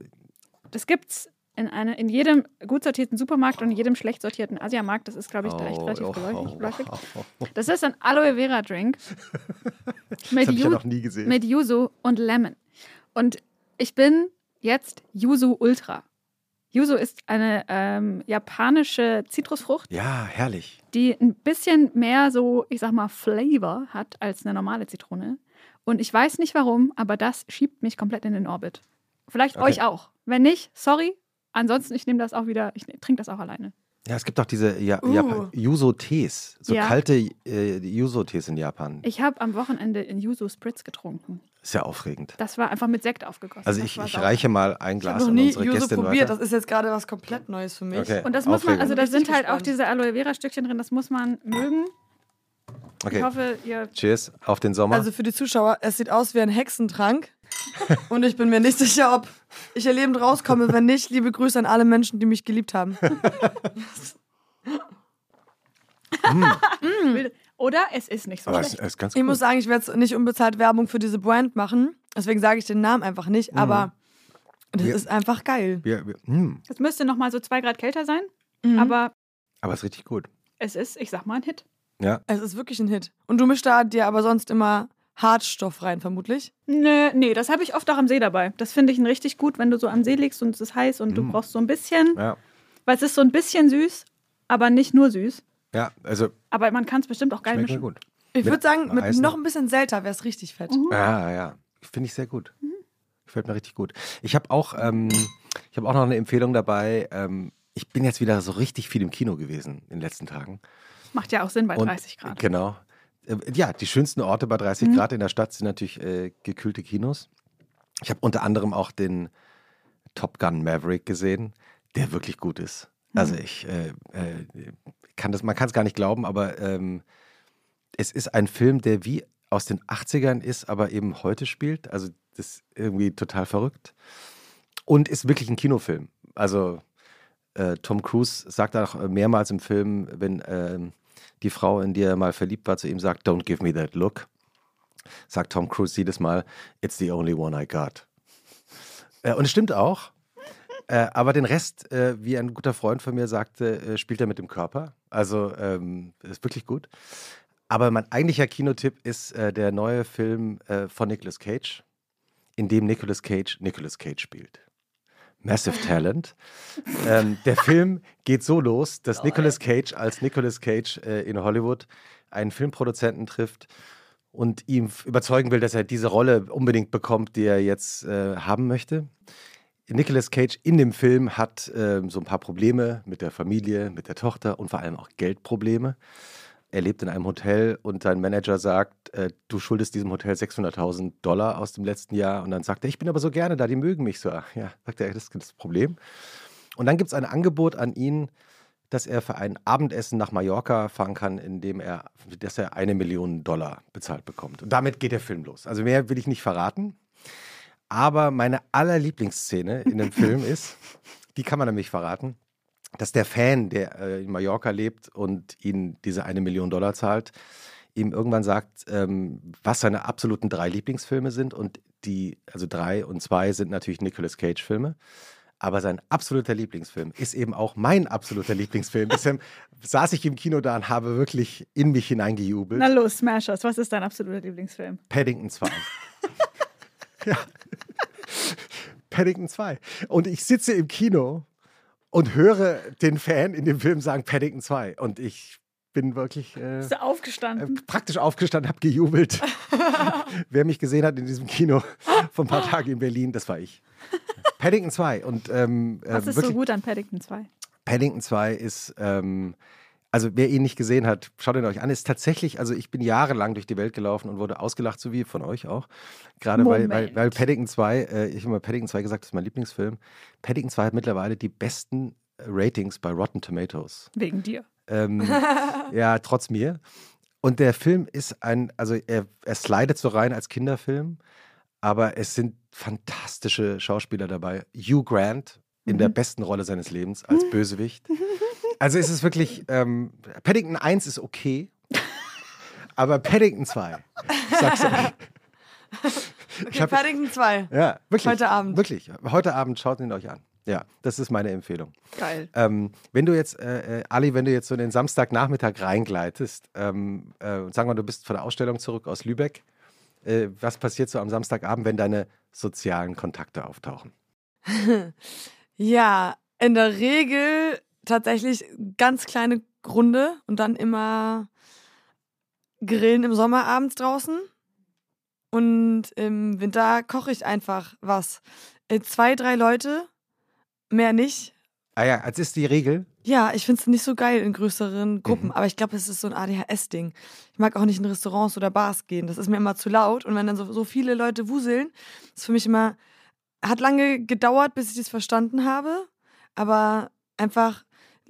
das gibt's in, eine, in jedem gut sortierten Supermarkt und in jedem schlecht sortierten Asiamarkt. Das ist, glaube ich, da echt Oh, relativ oh, geläufig. oh, oh. Das ist ein Aloe Vera Drink Das mit, habe ich ja noch nie gesehen. mit Yuzu und Lemon. Und ich bin jetzt Yuzu Ultra. Yuzu ist eine ähm, japanische Zitrusfrucht, ja, herrlich. die ein bisschen mehr so, ich sag mal, Flavor hat als eine normale Zitrone. Und ich weiß nicht warum, aber das schiebt mich komplett in den Orbit. Vielleicht Okay. euch auch. Wenn nicht, sorry. Ansonsten, ich nehme das auch wieder, ich trinke das auch alleine. Ja, es gibt auch diese ja, Uh. Yuzo-Tees, so Ja. kalte äh, Yuzo-Tees in Japan. Ich habe am Wochenende in Yuzu Spritz getrunken. Ist ja aufregend. Das war einfach mit Sekt aufgegossen. Also ich, ich reiche mal ein Ich habe Glas noch an nie unsere Yuzu Gästin probiert. weiter. Das ist jetzt gerade was komplett Neues für mich. Okay. Und das muss man, also da Aufregung. sind halt auch diese Aloe Vera Stückchen drin, das muss man mögen. Ich Okay, hoffe, ihr. cheers auf den Sommer. Also für die Zuschauer, es sieht aus wie ein Hexentrank. und ich bin mir nicht sicher, ob ich hier lebend rauskomme. Wenn nicht, liebe Grüße an alle Menschen, die mich geliebt haben. Oder es ist nicht so Aber es schlecht. ist ganz Ich muss sagen, ich werde jetzt nicht unbezahlt Werbung für diese Brand machen. Deswegen sage ich den Namen einfach nicht. Aber das Wir- ist einfach geil. wir, wir, hm, Es müsste noch mal so zwei Grad kälter sein, Mhm. aber aber es ist richtig gut. es ist, ich sag mal, ein Hit. Ja, Es ist wirklich ein Hit. Und du mischst da dir aber sonst immer Hartstoff rein, vermutlich. Nö, nee, das habe ich oft auch am See dabei. Das finde ich ein richtig gut, wenn du so am See liegst und es ist heiß und du Mm. brauchst so ein bisschen, ja, weil es ist so ein bisschen süß, aber nicht nur süß. Ja, also Aber man kann es bestimmt auch geil mischen. gut. Ich würde sagen, mit Eis noch ein bisschen Selter wäre es richtig fett. Mhm. Ja, ja, finde ich sehr gut. Mhm. Gefällt mir richtig gut. Ich habe auch, ähm, ich habe auch noch eine Empfehlung dabei. Ähm, ich bin jetzt wieder so richtig viel im Kino gewesen in den letzten Tagen. Macht ja auch Sinn bei Und- 30 Grad. Genau. Äh, Ja, die schönsten Orte bei 30 Mhm. Grad in der Stadt sind natürlich äh, gekühlte Kinos. Ich habe unter anderem auch den Top Gun Maverick gesehen, der wirklich gut ist. Mhm. Also ich äh, äh, kann das, man kann es gar nicht glauben, aber ähm, es ist ein Film, der wie aus den 80ern ist, aber eben heute spielt. Also das ist irgendwie total verrückt. Und ist wirklich ein Kinofilm. Also äh, Tom Cruise sagt auch mehrmals im Film, wenn ähm, die Frau, in die er mal verliebt war, zu ihm sagt, don't give me that look, sagt Tom Cruise jedes Mal, it's the only one I got. Äh, und es stimmt auch. Äh, aber den Rest, äh, wie ein guter Freund von mir sagte, äh, spielt er mit dem Körper. Also ähm, ist wirklich gut. Aber mein eigentlicher Kinotipp ist äh, der neue Film äh, von Nicolas Cage, in dem Nicolas Cage Nicolas Cage spielt. Massive Talent. ähm, der Film geht so los, dass Nicolas Cage als Nicolas Cage äh, in Hollywood einen Filmproduzenten trifft und ihm überzeugen will, dass er diese Rolle unbedingt bekommt, die er jetzt haben möchte. Nicolas Cage in dem Film hat äh, so ein paar Probleme mit der Familie, mit der Tochter und vor allem auch Geldprobleme. Er lebt in einem Hotel und sein Manager sagt, äh, du schuldest diesem Hotel 600.000 Dollar aus dem letzten Jahr. Und dann sagt er, ich bin aber so gerne da, die mögen mich so. Ja, sagt er, das ist das Problem. Und dann gibt es ein Angebot an ihn, dass er für ein Abendessen nach Mallorca fahren kann, indem er, dass er eine Million Dollar bezahlt bekommt. Und damit geht der Film los. Also mehr will ich nicht verraten. Aber meine allerlieblingsszene in dem Film ist, die kann man nämlich verraten, dass der Fan, der äh, in Mallorca lebt und ihn diese eine Million Dollar zahlt, ihm irgendwann sagt, ähm, was seine absoluten drei Lieblingsfilme sind. Und die, also drei und zwei sind natürlich Nicolas Cage-Filme. Aber sein absoluter Lieblingsfilm ist eben auch mein absoluter Lieblingsfilm. Deshalb saß ich im Kino da und habe wirklich in mich hineingejubelt. Na los, Smashers, was ist dein absoluter Lieblingsfilm? Paddington 2. ja. Paddington 2. Und ich sitze im Kino und höre den Fan in dem Film sagen Paddington 2. Und ich bin wirklich äh, Bist du aufgestanden? Äh, praktisch aufgestanden, habe gejubelt. Wer mich gesehen hat in diesem Kino vor ein paar Tagen in Berlin, das war ich. Paddington 2. Und, ähm, äh, Was ist wirklich, so gut an Paddington 2? Paddington 2 ist, ähm, also wer ihn nicht gesehen hat, schaut ihn euch an. Ist tatsächlich, also ich bin jahrelang durch die Welt gelaufen und wurde ausgelacht, so wie von euch auch. Gerade weil, weil, weil Paddington 2, äh, ich habe mal Paddington 2 gesagt, das ist mein Lieblingsfilm. Paddington 2 hat mittlerweile die besten Ratings bei Rotten Tomatoes. Wegen dir. Ähm, ja, trotz mir. Und der Film ist ein, also er, er slidet so rein als Kinderfilm, aber es sind fantastische Schauspieler dabei. Hugh Grant in mhm. der besten Rolle seines Lebens als Bösewicht. Also es ist wirklich, ähm, Paddington 1 ist okay, aber Paddington 2, ich sag's euch. Okay, hab, Paddington 2. Ja, wirklich. Heute Abend. Wirklich. Heute Abend schaut ihn euch an. Ja, das ist meine Empfehlung. Geil. Ähm, wenn du jetzt, äh, äh, Ali, wenn du jetzt so in den Samstagnachmittag reingleitest, ähm, äh, sagen wir, du bist von der Ausstellung zurück aus Lübeck, äh, was passiert so am Samstagabend, wenn deine sozialen Kontakte auftauchen? ja, in der Regel tatsächlich ganz kleine Runde und dann immer grillen im Sommer abends draußen. Und im Winter koche ich einfach was. Äh, zwei, drei Leute Mehr nicht. Ah ja, als ist die Regel. Ja, ich finde es nicht so geil in größeren Gruppen, mhm. aber ich glaube, es ist so ein ADHS-Ding. Ich mag auch nicht in Restaurants oder Bars gehen. Das ist mir immer zu laut. Und wenn dann so, so viele Leute wuseln, ist für mich immer. Hat lange gedauert, bis ich das verstanden habe. Aber einfach,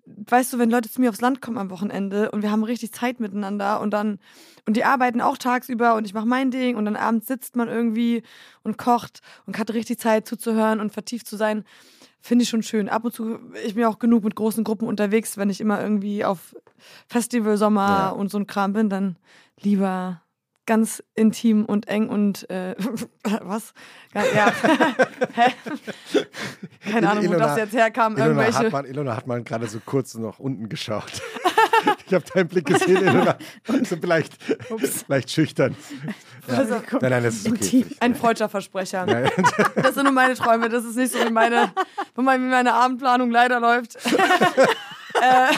weißt du, wenn Leute zu mir aufs Land kommen am Wochenende und wir haben richtig Zeit miteinander und dann, und die arbeiten auch tagsüber und ich mache mein Ding und dann abends sitzt man irgendwie und kocht und hat richtig Zeit zuzuhören und vertieft zu sein finde ich schon schön. Ab und zu, ich bin auch genug mit großen Gruppen unterwegs, wenn ich immer irgendwie auf Festival, Sommer ja. und so ein Kram bin, dann lieber ganz intim und eng und äh, was? Ja. Keine Ahnung, Ilona, wo das jetzt herkam. Ilona irgendwelche. Hat man, Ilona hat man gerade so kurz noch unten geschaut. ich habe deinen Blick gesehen, Ilona. So vielleicht, vielleicht schüchtern. Ja. Also, nein, nein, das ist okay. Ein freudscher Versprecher. Das sind nur meine Träume. Das ist nicht so, wie meine, wie meine Abendplanung leider läuft. äh.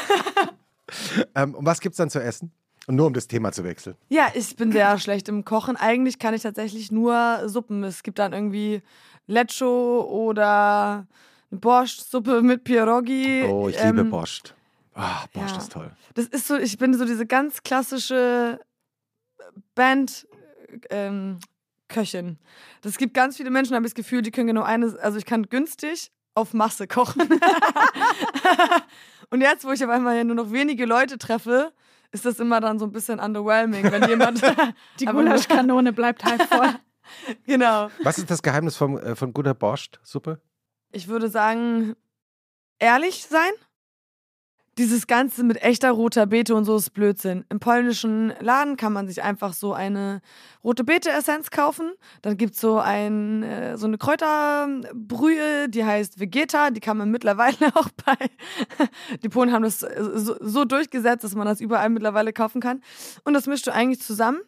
ähm, und was gibt es dann zu essen? Und nur um das Thema zu wechseln. Ja, ich bin sehr schlecht im Kochen. Eigentlich kann ich tatsächlich nur Suppen. Es gibt dann irgendwie Lecho oder Borscht-Suppe mit Pierogi. Oh, ich liebe ähm, Borscht. Ah, Borscht ja. ist toll. Das ist so, ich bin so diese ganz klassische Band. Ähm, Köchin. Das gibt ganz viele Menschen, habe ich das Gefühl, die können genau eine, also ich kann günstig auf Masse kochen. Und jetzt, wo ich auf einmal ja nur noch wenige Leute treffe, ist das immer dann so ein bisschen underwhelming, wenn jemand. Die Gulaschkanone bleibt halb voll. genau. Was ist das Geheimnis vom, äh, von guter Borscht-Suppe? Ich würde sagen, ehrlich sein dieses Ganze mit echter roter Beete und so ist Blödsinn. Im polnischen Laden kann man sich einfach so eine rote Beete-Essenz kaufen. Dann gibt es so, ein, äh, so eine Kräuterbrühe, die heißt Vegeta. Die kann man mittlerweile auch bei. Die Polen haben das äh, so, so durchgesetzt, dass man das überall mittlerweile kaufen kann. Und das mischst du eigentlich zusammen.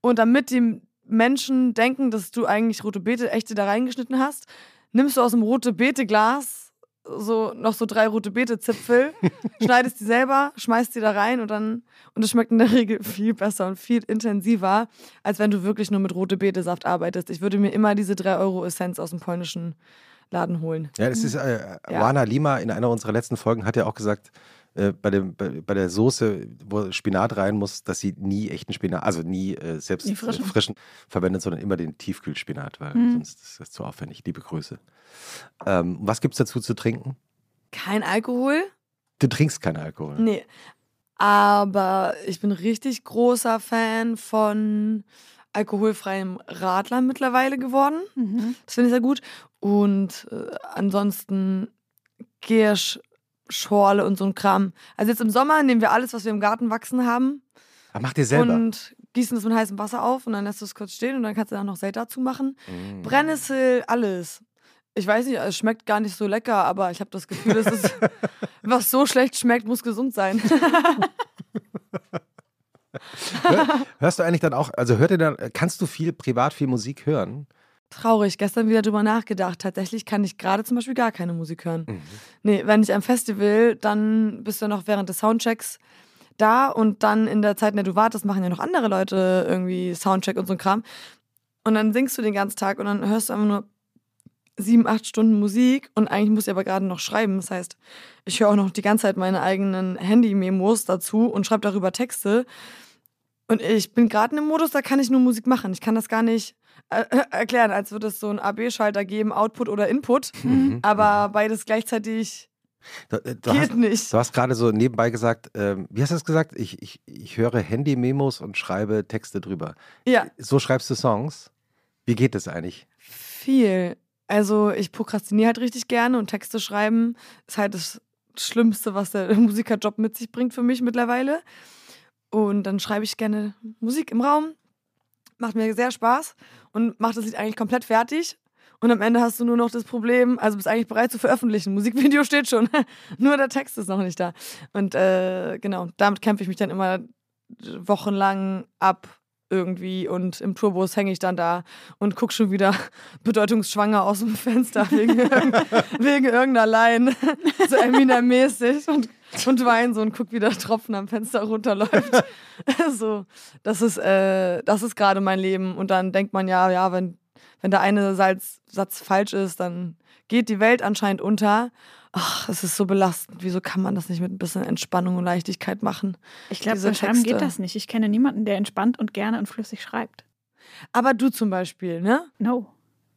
Und damit die Menschen denken, dass du eigentlich rote Beete echte da reingeschnitten hast, nimmst du aus dem rote Beete-Glas so noch so drei rote Beete-Zipfel, schneidest die selber, schmeißt die da rein und dann und es schmeckt in der Regel viel besser und viel intensiver, als wenn du wirklich nur mit rote Beete-Saft arbeitest. Ich würde mir immer diese 3 Euro Essenz aus dem polnischen Laden holen. Ja, das ist äh, ja. Lima in einer unserer letzten Folgen hat ja auch gesagt, äh, bei, dem, bei, bei, der Soße, wo Spinat rein muss, dass sie nie echten Spinat, also nie äh, selbst nie frischen. frischen. verwendet, sondern immer den Tiefkühlspinat, weil mhm. sonst ist das zu aufwendig. Liebe Grüße. Ähm, was gibt es dazu zu trinken? Kein Alkohol. Du trinkst keinen Alkohol? Nee. Aber ich bin richtig großer Fan von alkoholfreiem Radler mittlerweile geworden. Mhm. Das finde ich sehr gut. Und äh, ansonsten Giersch Schorle und so ein Kram. Also jetzt im Sommer nehmen wir alles, was wir im Garten wachsen haben. Aber macht ihr selber? Und gießen es mit heißem Wasser auf und dann lässt du es kurz stehen und dann kannst du da noch Salt dazu machen. Mm. Brennnessel, alles. Ich weiß nicht, es schmeckt gar nicht so lecker, aber ich habe das Gefühl, dass es, was so schlecht schmeckt, muss gesund sein. Hörst du eigentlich dann auch, also hört ihr dann, kannst du viel privat viel Musik hören? Traurig, gestern wieder drüber nachgedacht. Tatsächlich kann ich gerade zum Beispiel gar keine Musik hören. Mhm. Nee, wenn ich am Festival, dann bist du noch während des Soundchecks da und dann in der Zeit, in der du wartest, machen ja noch andere Leute irgendwie Soundcheck und so ein Kram. Und dann singst du den ganzen Tag und dann hörst du einfach nur sieben, acht Stunden Musik und eigentlich muss ich aber gerade noch schreiben. Das heißt, ich höre auch noch die ganze Zeit meine eigenen Handy-Memos dazu und schreibe darüber Texte. Und ich bin gerade in einem Modus, da kann ich nur Musik machen. Ich kann das gar nicht äh, erklären, als würde es so einen AB-Schalter geben, Output oder Input. Mhm. Aber beides gleichzeitig Du, äh, du Geht hast, nicht. Du hast gerade so nebenbei gesagt, ähm, wie hast du das gesagt? Ich, ich, ich höre Handy-Memos und schreibe Texte drüber. Ja. So schreibst du Songs. Wie geht das eigentlich? Viel. Also ich prokrastiniere halt richtig gerne und Texte schreiben ist halt das Schlimmste, was der Musikerjob mit sich bringt für mich mittlerweile. Und dann schreibe ich gerne Musik im Raum, macht mir sehr Spaß und macht das Lied eigentlich komplett fertig. Und am Ende hast du nur noch das Problem, also bist eigentlich bereit zu veröffentlichen. Musikvideo steht schon, nur der Text ist noch nicht da. Und äh, genau, damit kämpfe ich mich dann immer wochenlang ab irgendwie und im Tourbus hänge ich dann da und gucke schon wieder bedeutungsschwanger aus dem Fenster wegen, wegen irgendeiner Line, so Eminem-mäßig und weint so und guckt, wie der Tropfen am Fenster runterläuft. so, das ist, äh, das ist gerade mein Leben. Und dann denkt man ja, ja, wenn, wenn der eine Salz, Satz falsch ist, dann geht die Welt anscheinend unter. Ach, es ist so belastend. Wieso kann man das nicht mit ein bisschen Entspannung und Leichtigkeit machen? Ich glaube, beim Schreiben geht das nicht. Ich kenne niemanden, der entspannt und gerne und flüssig schreibt. Aber du zum Beispiel, ne? No.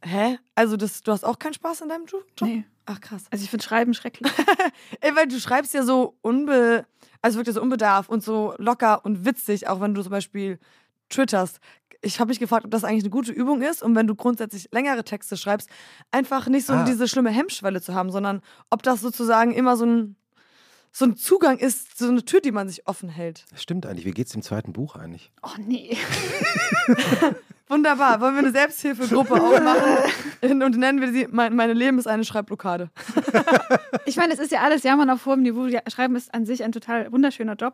Hä? Also das, du hast auch keinen Spaß in deinem Job? Nee. Ach krass. Also ich finde Schreiben schrecklich. Ey, weil du schreibst ja so unbe, also wirklich so unbedarf und so locker und witzig, auch wenn du zum Beispiel twitterst. Ich habe mich gefragt, ob das eigentlich eine gute Übung ist, um wenn du grundsätzlich längere Texte schreibst, einfach nicht so ah. diese schlimme Hemmschwelle zu haben, sondern ob das sozusagen immer so ein so ein Zugang ist, so eine Tür, die man sich offen hält. Das stimmt eigentlich. Wie geht's dem zweiten Buch eigentlich? Oh nee. Wunderbar. Wollen wir eine Selbsthilfegruppe aufmachen und nennen wir sie mein, Meine Leben ist eine Schreibblockade. ich meine, es ist ja alles Jammern auf hohem Niveau. Schreiben ist an sich ein total wunderschöner Job.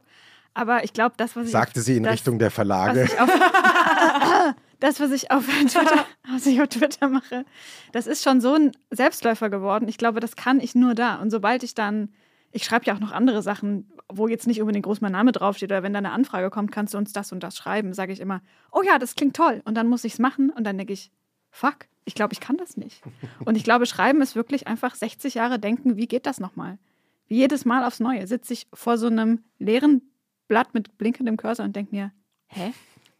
Aber ich glaube, das, was ich. Sagte sie in das, Richtung der Verlage. Was auf, das, was ich, auf Twitter, was ich auf Twitter mache, das ist schon so ein Selbstläufer geworden. Ich glaube, das kann ich nur da. Und sobald ich dann ich schreibe ja auch noch andere Sachen, wo jetzt nicht unbedingt groß mein Name draufsteht oder wenn da eine Anfrage kommt, kannst du uns das und das schreiben, sage ich immer, oh ja, das klingt toll. Und dann muss ich es machen und dann denke ich, fuck, ich glaube, ich kann das nicht. Und ich glaube, Schreiben ist wirklich einfach 60 Jahre denken, wie geht das nochmal? Wie jedes Mal aufs Neue sitze ich vor so einem leeren Blatt mit blinkendem Cursor und denke mir, hä?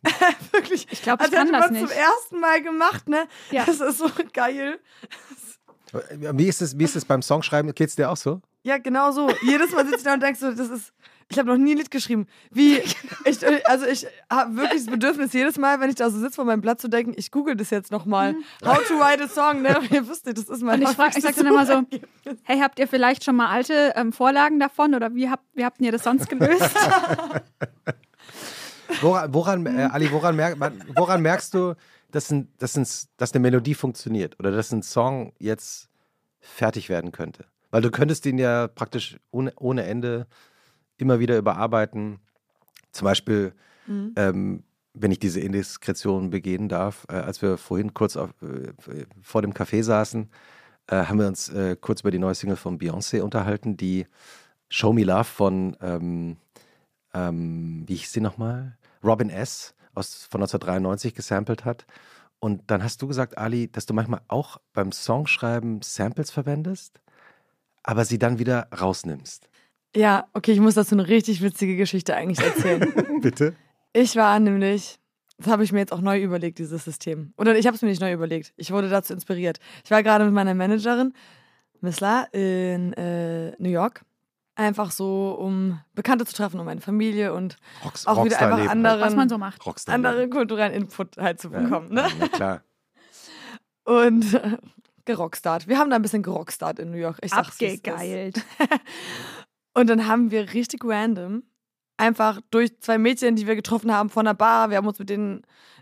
wirklich? Ich glaube, ich also kann das nicht. zum ersten Mal gemacht, ne? Ja. Das ist so geil. Wie ist es, wie ist es beim Songschreiben? Geht es dir auch so? Ja, genau so. Jedes Mal sitze ich da und denke so, das ist. Ich habe noch nie ein Lied geschrieben. Wie, ich, also ich habe wirklich das Bedürfnis, jedes Mal, wenn ich da so sitze vor meinem Blatt zu denken, ich google das jetzt nochmal. Mhm. How to write a song, ne? Ihr wisst nicht, das ist mein Und ich, frag, ich sag dann immer so, hey, habt ihr vielleicht schon mal alte ähm, Vorlagen davon oder wie habt, wie habt ihr das sonst gelöst? woran, woran äh, Ali, woran, merk, woran merkst du, dass, ein, dass, ein, dass eine Melodie funktioniert oder dass ein Song jetzt fertig werden könnte? Weil du könntest ihn ja praktisch ohne, ohne Ende immer wieder überarbeiten. Zum Beispiel, mhm. ähm, wenn ich diese Indiskretion begehen darf, äh, als wir vorhin kurz auf, äh, vor dem Café saßen, äh, haben wir uns äh, kurz über die neue Single von Beyoncé unterhalten, die Show Me Love von, ähm, ähm, wie hieß sie nochmal? Robin S. Aus, von 1993 gesampelt hat. Und dann hast du gesagt, Ali, dass du manchmal auch beim Songschreiben Samples verwendest, aber sie dann wieder rausnimmst. Ja, okay, ich muss dazu eine richtig witzige Geschichte eigentlich erzählen. Bitte? Ich war nämlich, das habe ich mir jetzt auch neu überlegt, dieses System. Oder ich habe es mir nicht neu überlegt. Ich wurde dazu inspiriert. Ich war gerade mit meiner Managerin, Miss La, in äh, New York. Einfach so, um Bekannte zu treffen, um meine Familie und Rocks, auch wieder einfach Rockstar-Leben anderen, Was man so macht. Rockstar anderen kulturellen Input halt zu bekommen. Ne? Ja, klar. Und äh, gerockstart. Wir haben da ein bisschen gerockstart in New York. Ich sag's. Abgegeilt. Und dann haben wir richtig random einfach durch zwei Mädchen, die wir getroffen haben von der Bar, wir haben uns mit denen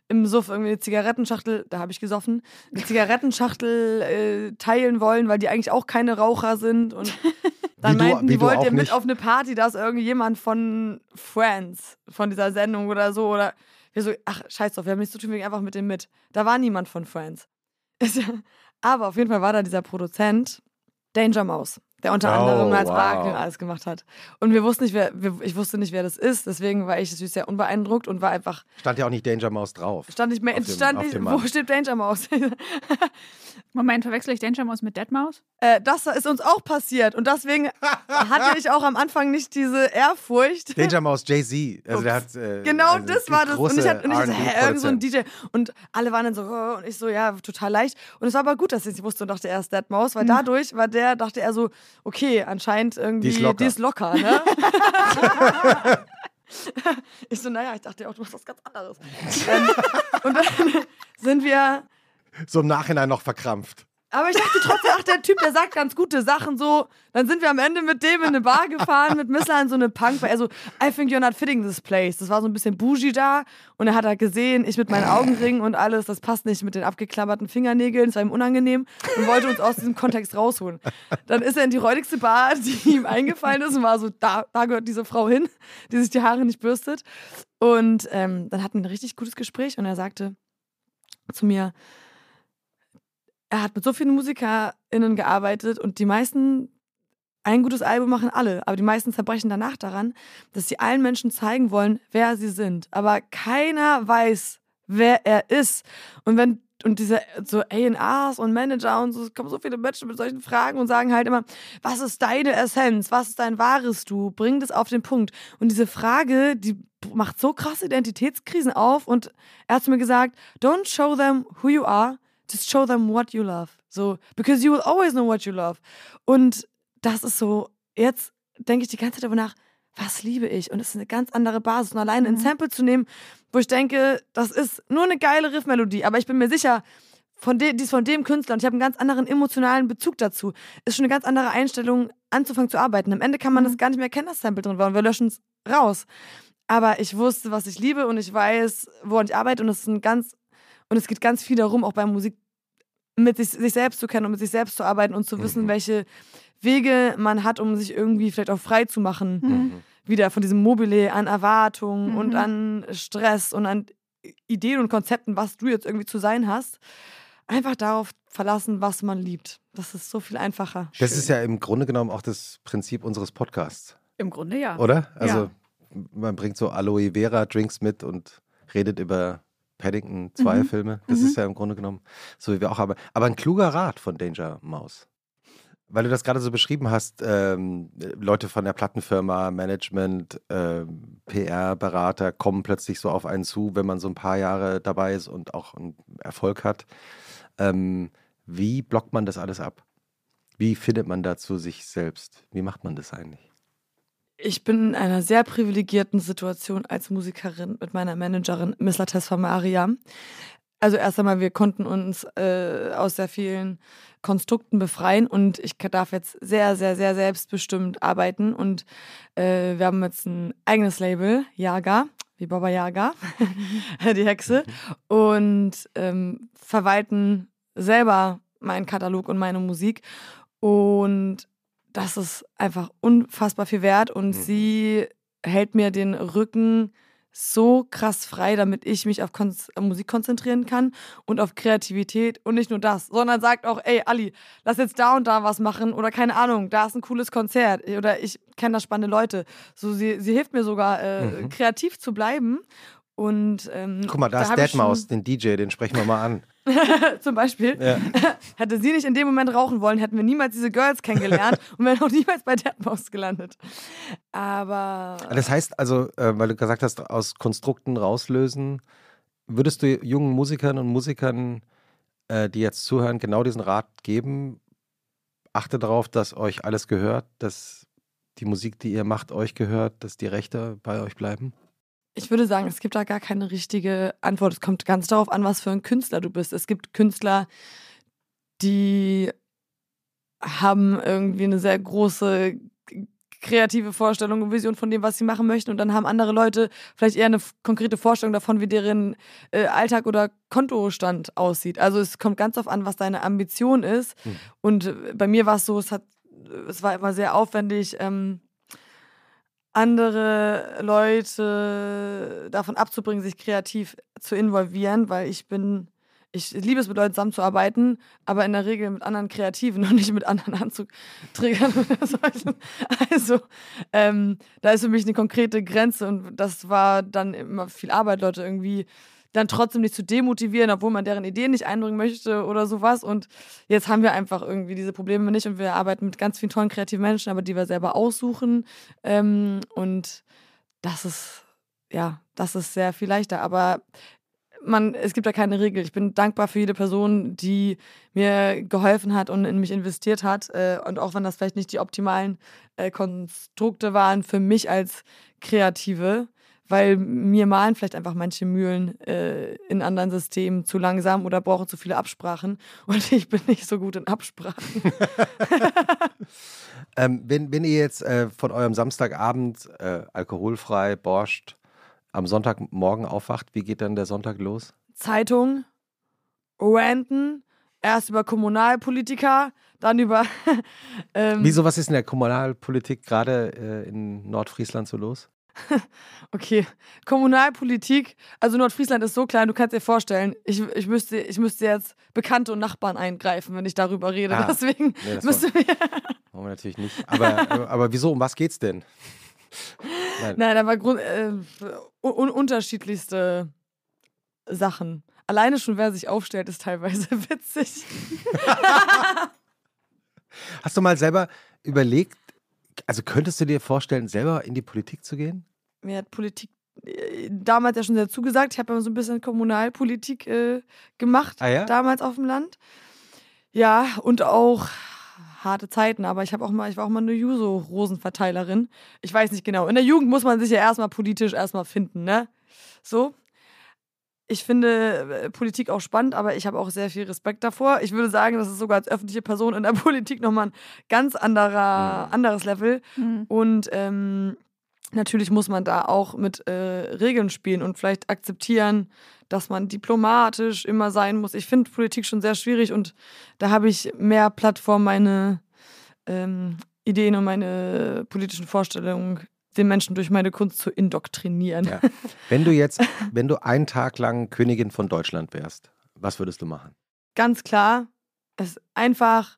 im Suff irgendwie eine Zigarettenschachtel, da habe ich gesoffen, eine Zigarettenschachtel äh, teilen wollen, weil die eigentlich auch keine Raucher sind. Und dann Wie du- meinten, wie die du wollt ihr mit nicht. auf eine Party, da ist irgendjemand von Friends, von dieser Sendung oder so. Oder wir so, ach, scheiß drauf, wir haben nichts zu tun, wir gehen einfach mit dem mit. Da war niemand von Friends. Aber auf jeden Fall war da dieser Produzent, Danger Mouse, der unter Oh, anderem als wow. Barkel alles gemacht hat. Und wir wussten nicht, wer, wir, ich wusste nicht, wer das ist, deswegen war ich natürlich sehr unbeeindruckt und war einfach, Stand ja auch nicht Danger Mouse drauf. stand nicht mehr, dem- stand nicht, wo steht Danger Mouse? Moment, verwechsel ich Danger Mouse mit Deadmaus? äh, das ist uns auch passiert und deswegen hatte ich auch am Anfang nicht diese Ehrfurcht. Danger Mouse Jay-Z. Also der hat, äh, Genau also das war das. Und ich hatte und ich so, hä, irgend so ein. DJ. Und alle waren dann so, oh, und ich so, ja, total leicht. Und es war aber gut, dass ich es wusste und dachte, er ist Dead Mouse, Mhm. weil dadurch war der, dachte er so, okay, anscheinend irgendwie, Die ist locker. ne? ich so, naja, ich dachte auch, du machst was ganz anderes. ähm, und dann sind wir So im Nachhinein noch verkrampft. Aber ich dachte trotzdem, ach, der Typ, der sagt ganz gute Sachen so. Dann sind wir am Ende mit dem in eine Bar gefahren, mit Missler in so eine Punk. Also, I think you're not fitting this place. Das war so ein bisschen bougie da. Und er hat halt gesehen, ich mit meinen Augenringen und alles, das passt nicht mit den abgeklapperten Fingernägeln. Das war ihm unangenehm und wollte uns aus diesem Kontext rausholen. Dann ist er in die räudigste Bar, die ihm eingefallen ist und war so, da, da gehört diese Frau hin, die sich die Haare nicht bürstet. Und ähm, dann hatten wir ein richtig gutes Gespräch und er sagte zu mir, er hat mit so vielen MusikerInnen gearbeitet und die meisten, ein gutes Album machen alle, aber die meisten zerbrechen danach daran, dass sie allen Menschen zeigen wollen, wer sie sind. Aber keiner weiß, wer er ist. Und wenn und diese so A&Rs und Manager und so, es kommen so viele Menschen mit solchen Fragen und sagen halt immer, was ist deine Essenz? Was ist dein wahres Du? Bring das auf den Punkt. Und diese Frage, die macht so krasse Identitätskrisen auf und er hat zu mir gesagt, don't show them who you are, just show them what you love. So, because you will always know what you love. Und das ist so, jetzt denke ich die ganze Zeit darüber nach, was liebe ich? Und es ist eine ganz andere Basis. Und alleine ein Mhm. Sample zu nehmen, wo ich denke, das ist nur eine geile Riffmelodie, aber ich bin mir sicher, von de, die ist von dem Künstler und ich habe einen ganz anderen emotionalen Bezug dazu. Ist schon eine ganz andere Einstellung, anzufangen zu arbeiten. Am Ende kann man Mhm. das gar nicht mehr erkennen, dass Sample drin war und wir löschen es raus. Aber ich wusste, was ich liebe und ich weiß, woran ich arbeite und es ist ein ganz und es geht ganz viel darum, auch bei Musik mit sich, sich selbst zu kennen und mit sich selbst zu arbeiten und zu wissen, Mhm. welche Wege man hat, um sich irgendwie vielleicht auch frei zu machen. Mhm. Wieder von diesem Mobile an Erwartungen Mhm. und an Stress und an Ideen und Konzepten, was du jetzt irgendwie zu sein hast. Einfach darauf verlassen, was man liebt. Das ist so viel einfacher. Das Schön. ist ja im Grunde genommen auch das Prinzip unseres Podcasts, Im Grunde ja. oder? Also man bringt so Aloe Vera Drinks mit und redet über Paddington 2 Mhm. Filme. Das Mhm. ist ja im Grunde genommen so wie wir auch haben. Aber ein kluger Rat von Danger Mouse. Weil du das gerade so beschrieben hast, ähm, Leute von der Plattenfirma, Management, ähm, PR-Berater kommen plötzlich so auf einen zu, wenn man so ein paar Jahre dabei ist und auch einen Erfolg hat. Ähm, wie blockt man das alles ab? Wie findet man dazu sich selbst? Wie macht man das eigentlich? Ich bin in einer sehr privilegierten Situation als Musikerin mit meiner Managerin Miss Lattes Maria. Also erst einmal, wir konnten uns äh, aus sehr vielen Konstrukten befreien und ich darf jetzt sehr, sehr, sehr selbstbestimmt arbeiten und äh, wir haben jetzt ein eigenes Label, Yaga, wie Baba Yaga, die Hexe, und ähm, verwalten selber meinen Katalog und meine Musik und das ist einfach unfassbar viel wert und Mhm. sie hält mir den Rücken so krass frei, damit ich mich auf Kon Musik konzentrieren kann und auf Kreativität und nicht nur das, sondern sagt auch, ey, Ali, lass jetzt da und da was machen oder keine Ahnung, da ist ein cooles Konzert oder ich kenne da spannende Leute. So, sie, sie hilft mir sogar, äh, mhm. kreativ zu bleiben und, ähm, Guck mal, da, da ist Deadmaus, den DJ, den sprechen wir mal an. Zum Beispiel. Ja. Hätte sie nicht in dem Moment rauchen wollen, hätten wir niemals diese Girls kennengelernt und wären auch niemals bei Deadmaus gelandet. Aber. Das heißt also, äh, weil du gesagt hast, aus Konstrukten rauslösen, würdest du jungen Musikern und Musikern, äh, die jetzt zuhören, genau diesen Rat geben? Achte darauf, dass euch alles gehört, dass die Musik, die ihr macht, euch gehört, dass die Rechte bei euch bleiben? Ich würde sagen, es gibt da gar keine richtige Antwort. Es kommt ganz darauf an, was für ein Künstler du bist. Es gibt Künstler, die haben irgendwie eine sehr große kreative Vorstellung und Vision von dem, was sie machen möchten. Und dann haben andere Leute vielleicht eher eine konkrete Vorstellung davon, wie deren äh, Alltag oder Kontostand aussieht. Also es kommt ganz darauf an, was deine Ambition ist. Hm. Und bei mir war es so, es hat, es war immer sehr aufwendig. Ähm, andere Leute davon abzubringen, sich kreativ zu involvieren, weil ich bin, ich liebe es mit Leuten zusammenzuarbeiten, aber in der Regel mit anderen Kreativen und nicht mit anderen Anzugträgern oder solchen. Also, ähm, da ist für mich eine konkrete Grenze und das war dann immer viel Arbeit, Leute irgendwie dann trotzdem nicht zu demotivieren, obwohl man deren Ideen nicht einbringen möchte oder sowas. Und jetzt haben wir einfach irgendwie diese Probleme nicht und wir arbeiten mit ganz vielen tollen kreativen Menschen, aber die wir selber aussuchen. Ähm, und das ist, ja, das ist sehr viel leichter. Aber man, es gibt da keine Regel. Ich bin dankbar für jede Person, die mir geholfen hat und in mich investiert hat. Äh, und auch wenn das vielleicht nicht die optimalen äh, Konstrukte waren für mich als Kreative, weil mir malen vielleicht einfach manche Mühlen äh, in anderen Systemen zu langsam oder brauchen zu viele Absprachen und ich bin nicht so gut in Absprachen. ähm, wenn, wenn ihr jetzt äh, von eurem Samstagabend äh, alkoholfrei borscht, am Sonntagmorgen aufwacht, wie geht dann der Sonntag los? Zeitung, ranten, erst über Kommunalpolitiker, dann über. ähm, Wieso, was ist in der Kommunalpolitik gerade äh, in Nordfriesland so los? okay, Kommunalpolitik, also Nordfriesland ist so klein, du kannst dir vorstellen, ich, ich, müsste, ich müsste jetzt Bekannte und Nachbarn eingreifen, wenn ich darüber rede. Ah, Deswegen nee, das müsste wir. Wollen wir natürlich nicht. Aber, aber wieso, um was geht's denn? Nein, Nein aber Grund, äh, un unterschiedlichste Sachen. Alleine schon, wer sich aufstellt, ist teilweise witzig. Hast du mal selber überlegt, also könntest du dir vorstellen, selber in die Politik zu gehen? Mir hat Politik äh, damals ja schon sehr zugesagt. Ich habe ja so ein bisschen Kommunalpolitik äh, gemacht, ah, ja? damals auf dem Land. Ja, und auch harte Zeiten, aber ich habe auch mal, ich war auch mal eine Juso-Rosenverteilerin. Ich weiß nicht genau. In der Jugend muss man sich ja erstmal politisch erstmal finden, ne? So ich finde äh, Politik auch spannend, aber ich habe auch sehr viel Respekt davor. Ich würde sagen, das ist sogar als öffentliche Person in der Politik nochmal ein ganz anderer, mhm. anderes Level. Mhm. Und ähm, natürlich muss man da auch mit äh, Regeln spielen und vielleicht akzeptieren, dass man diplomatisch immer sein muss. Ich finde Politik schon sehr schwierig und da habe ich mehr Plattform, meine ähm, Ideen und meine politischen Vorstellungen den Menschen durch meine Kunst zu indoktrinieren. Ja. Wenn du jetzt, wenn du einen Tag lang Königin von Deutschland wärst, was würdest du machen? Ganz klar, es einfach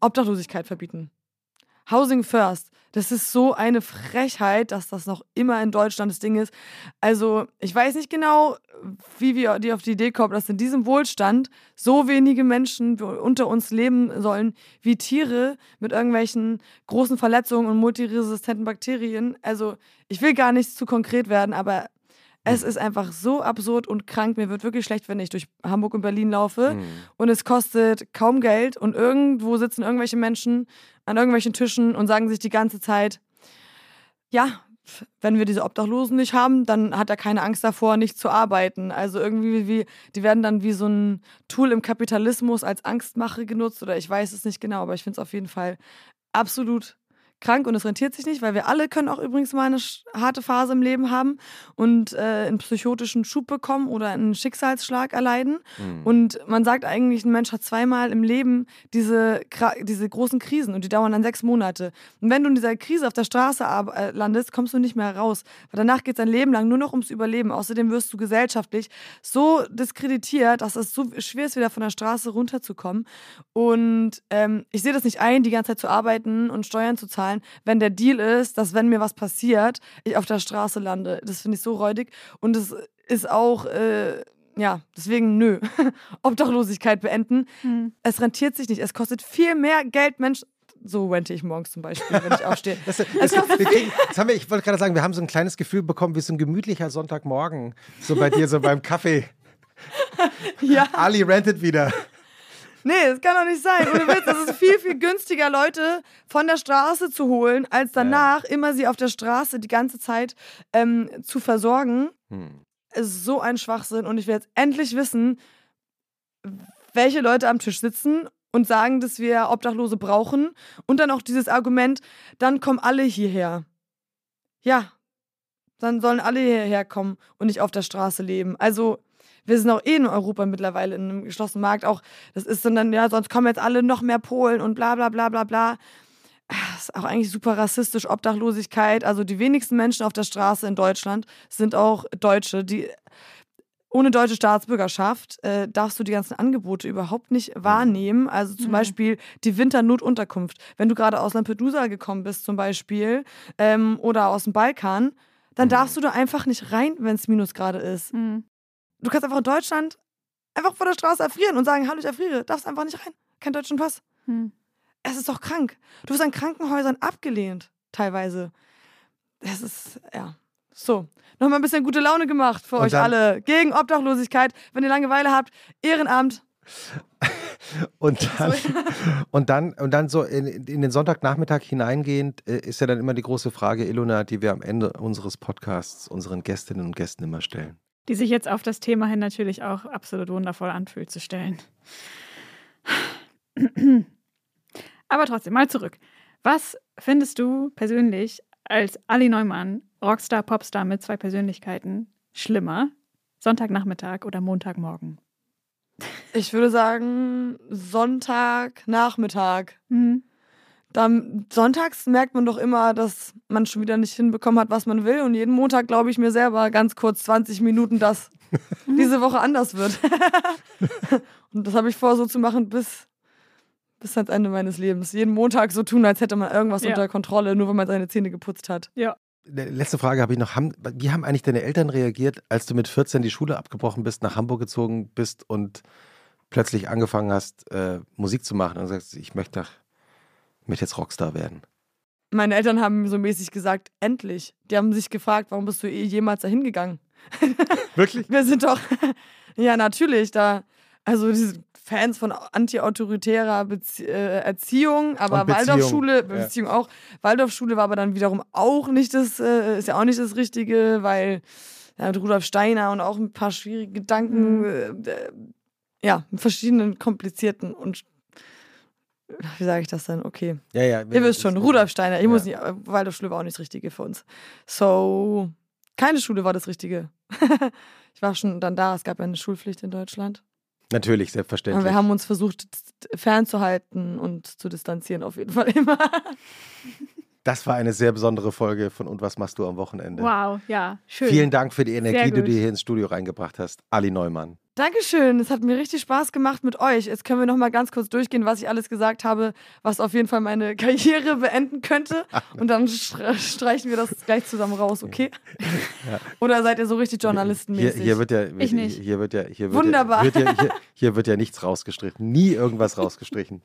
Obdachlosigkeit verbieten. Housing First. Das ist so eine Frechheit, dass das noch immer in Deutschland das Ding ist. Also, ich weiß nicht genau, wie wir die auf die Idee kommen, dass in diesem Wohlstand so wenige Menschen unter uns leben sollen wie Tiere mit irgendwelchen großen Verletzungen und multiresistenten Bakterien. Also, ich will gar nicht zu konkret werden, aber es ist einfach so absurd und krank. Mir wird wirklich schlecht, wenn ich durch Hamburg und Berlin laufe. Mhm. Und es kostet kaum Geld. Und irgendwo sitzen irgendwelche Menschen an irgendwelchen Tischen und sagen sich die ganze Zeit, ja, wenn wir diese Obdachlosen nicht haben, dann hat er keine Angst davor, nicht zu arbeiten. Also irgendwie, wie, die werden dann wie so ein Tool im Kapitalismus als Angstmache genutzt oder ich weiß es nicht genau, aber ich finde es auf jeden Fall absolut krank und es rentiert sich nicht, weil wir alle können auch übrigens mal eine harte Phase im Leben haben und äh, einen psychotischen Schub bekommen oder einen Schicksalsschlag erleiden. Mhm. Und man sagt eigentlich, ein Mensch hat zweimal im Leben diese, diese großen Krisen und die dauern dann sechs Monate. Und wenn du in dieser Krise auf der Straße äh, landest, kommst du nicht mehr raus. Weil danach geht es dein Leben lang nur noch ums Überleben. Außerdem wirst du gesellschaftlich so diskreditiert, dass es so schwer ist, wieder von der Straße runterzukommen. Und ähm, ich sehe das nicht ein, die ganze Zeit zu arbeiten und Steuern zu zahlen, wenn der Deal ist, dass wenn mir was passiert, ich auf der Straße lande. Das finde ich so räudig. Und es ist auch. Äh, ja, deswegen nö. Obdachlosigkeit beenden. Mhm. Es rentiert sich nicht. Es kostet viel mehr Geld, Mensch. So rente ich morgens zum Beispiel, wenn ich aufstehe. das, das, das, kriegen, das haben wir, ich wollte gerade sagen, wir haben so ein kleines Gefühl bekommen, wie so ein gemütlicher Sonntagmorgen. So bei dir, so beim Kaffee. ja. Ali rentet wieder. Nee, das kann doch nicht sein. Ohne Witz, es ist viel, viel günstiger, Leute von der Straße zu holen, als danach ja. immer sie auf der Straße die ganze Zeit ähm, zu versorgen. Hm. Es ist so ein Schwachsinn und ich will jetzt endlich wissen, welche Leute am Tisch sitzen und sagen, dass wir Obdachlose brauchen. Und dann auch dieses Argument, dann kommen alle hierher. Ja, dann sollen alle hierher kommen und nicht auf der Straße leben. Also, wir sind auch eh in Europa mittlerweile in einem geschlossenen Markt. Auch, das ist dann, ja, sonst kommen jetzt alle noch mehr Polen und bla bla bla bla bla. Das ist auch eigentlich super rassistisch, Obdachlosigkeit. Also die wenigsten Menschen auf der Straße in Deutschland sind auch Deutsche, die ohne deutsche Staatsbürgerschaft äh, darfst du die ganzen Angebote überhaupt nicht mhm. wahrnehmen. Also zum mhm. Beispiel die Winternotunterkunft. Wenn du gerade aus Lampedusa gekommen bist zum Beispiel ähm, oder aus dem Balkan, dann mhm. darfst du da einfach nicht rein, wenn es Minusgrade ist. Mhm. Du kannst einfach in Deutschland einfach vor der Straße erfrieren und sagen, hallo, ich erfriere. Darfst einfach nicht rein. Kein deutschen Pass. Mhm. Es ist doch krank. Du wirst an Krankenhäusern abgelehnt, teilweise. Es ist, ja. So, nochmal ein bisschen gute Laune gemacht für und euch alle. Gegen Obdachlosigkeit. Wenn ihr Langeweile habt, Ehrenamt. und dann, und dann, und dann so in, in den Sonntagnachmittag hineingehend äh, ist ja dann immer die große Frage, Ilona, die wir am Ende unseres Podcasts unseren Gästinnen und Gästen immer stellen. Die sich jetzt auf das Thema hin natürlich auch absolut wundervoll anfühlt zu stellen. Aber trotzdem, mal zurück. Was findest du persönlich als Ali Neumann, Rockstar, Popstar mit zwei Persönlichkeiten, schlimmer? Sonntagnachmittag oder Montagmorgen? Ich würde sagen Sonntagnachmittag. Mhm. Dann, sonntags merkt man doch immer, dass man schon wieder nicht hinbekommen hat, was man will. Und jeden Montag glaube ich mir selber ganz kurz 20 Minuten, dass diese Woche anders wird. und das habe ich vor, so zu machen, bis bis ans Ende meines Lebens. Jeden Montag so tun, als hätte man irgendwas ja. unter Kontrolle, nur wenn man seine Zähne geputzt hat. Ja. Letzte Frage habe ich noch. wie haben eigentlich deine Eltern reagiert, als du mit 14 die Schule abgebrochen bist, nach Hamburg gezogen bist und plötzlich angefangen hast, äh, Musik zu machen und sagst, ich möchte, ich möchte jetzt Rockstar werden? Meine Eltern haben so mäßig gesagt, endlich. Die haben sich gefragt, warum bist du eh jemals dahin gegangen? Wirklich? Wir sind doch, ja, natürlich, da, also diese Fans von antiautoritärer Bezie äh, Erziehung, aber Waldorfschule, Beziehung ja. auch. Waldorfschule war aber dann wiederum auch nicht das, äh, ist ja auch nicht das Richtige, weil ja, Rudolf Steiner und auch ein paar schwierige Gedanken, mhm. äh, ja, mit verschiedenen komplizierten und wie sage ich das denn? Okay. Ja, ja. Ihr wisst schon, Rudolf Steiner. Ich ja. muss nicht, Waldorfschule war auch nicht das Richtige für uns. So, keine Schule war das Richtige. ich war schon dann da, es gab ja eine Schulpflicht in Deutschland. Natürlich, selbstverständlich. Und wir haben uns versucht, fernzuhalten und zu distanzieren, auf jeden Fall immer. Das war eine sehr besondere Folge von Und was machst du am Wochenende? Wow, ja, schön. Vielen Dank für die Energie, die du hier ins Studio reingebracht hast. Ali Neumann. Dankeschön, es hat mir richtig Spaß gemacht mit euch. Jetzt können wir noch mal ganz kurz durchgehen, was ich alles gesagt habe, was auf jeden Fall meine Karriere beenden könnte. Und dann streichen wir das gleich zusammen raus, okay? Ja. Oder seid ihr so richtig journalistenmäßig? Hier, hier wird ja, ich nicht. Hier wird ja, hier wird Wunderbar. Ja, wird ja, hier, hier, wird ja nichts rausgestrichen, nie irgendwas rausgestrichen.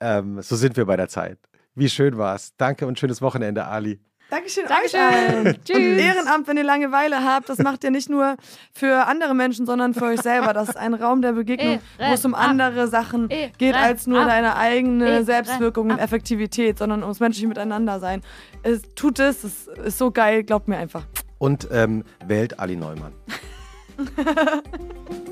ähm, so sind wir bei der Zeit. Wie schön war es. Danke und schönes Wochenende, Ali. Dankeschön, Dankeschön. euch allen. Tschüss. Und Ehrenamt, wenn ihr Langeweile habt, das macht ihr nicht nur für andere Menschen, sondern für euch selber. Das ist ein Raum der Begegnung, wo es um andere Sachen geht als nur deine eigene Selbstwirkung und Effektivität, sondern ums menschliche Miteinander sein. Es tut es, es ist so geil, glaubt mir einfach. Und ähm, wählt Ali Neumann.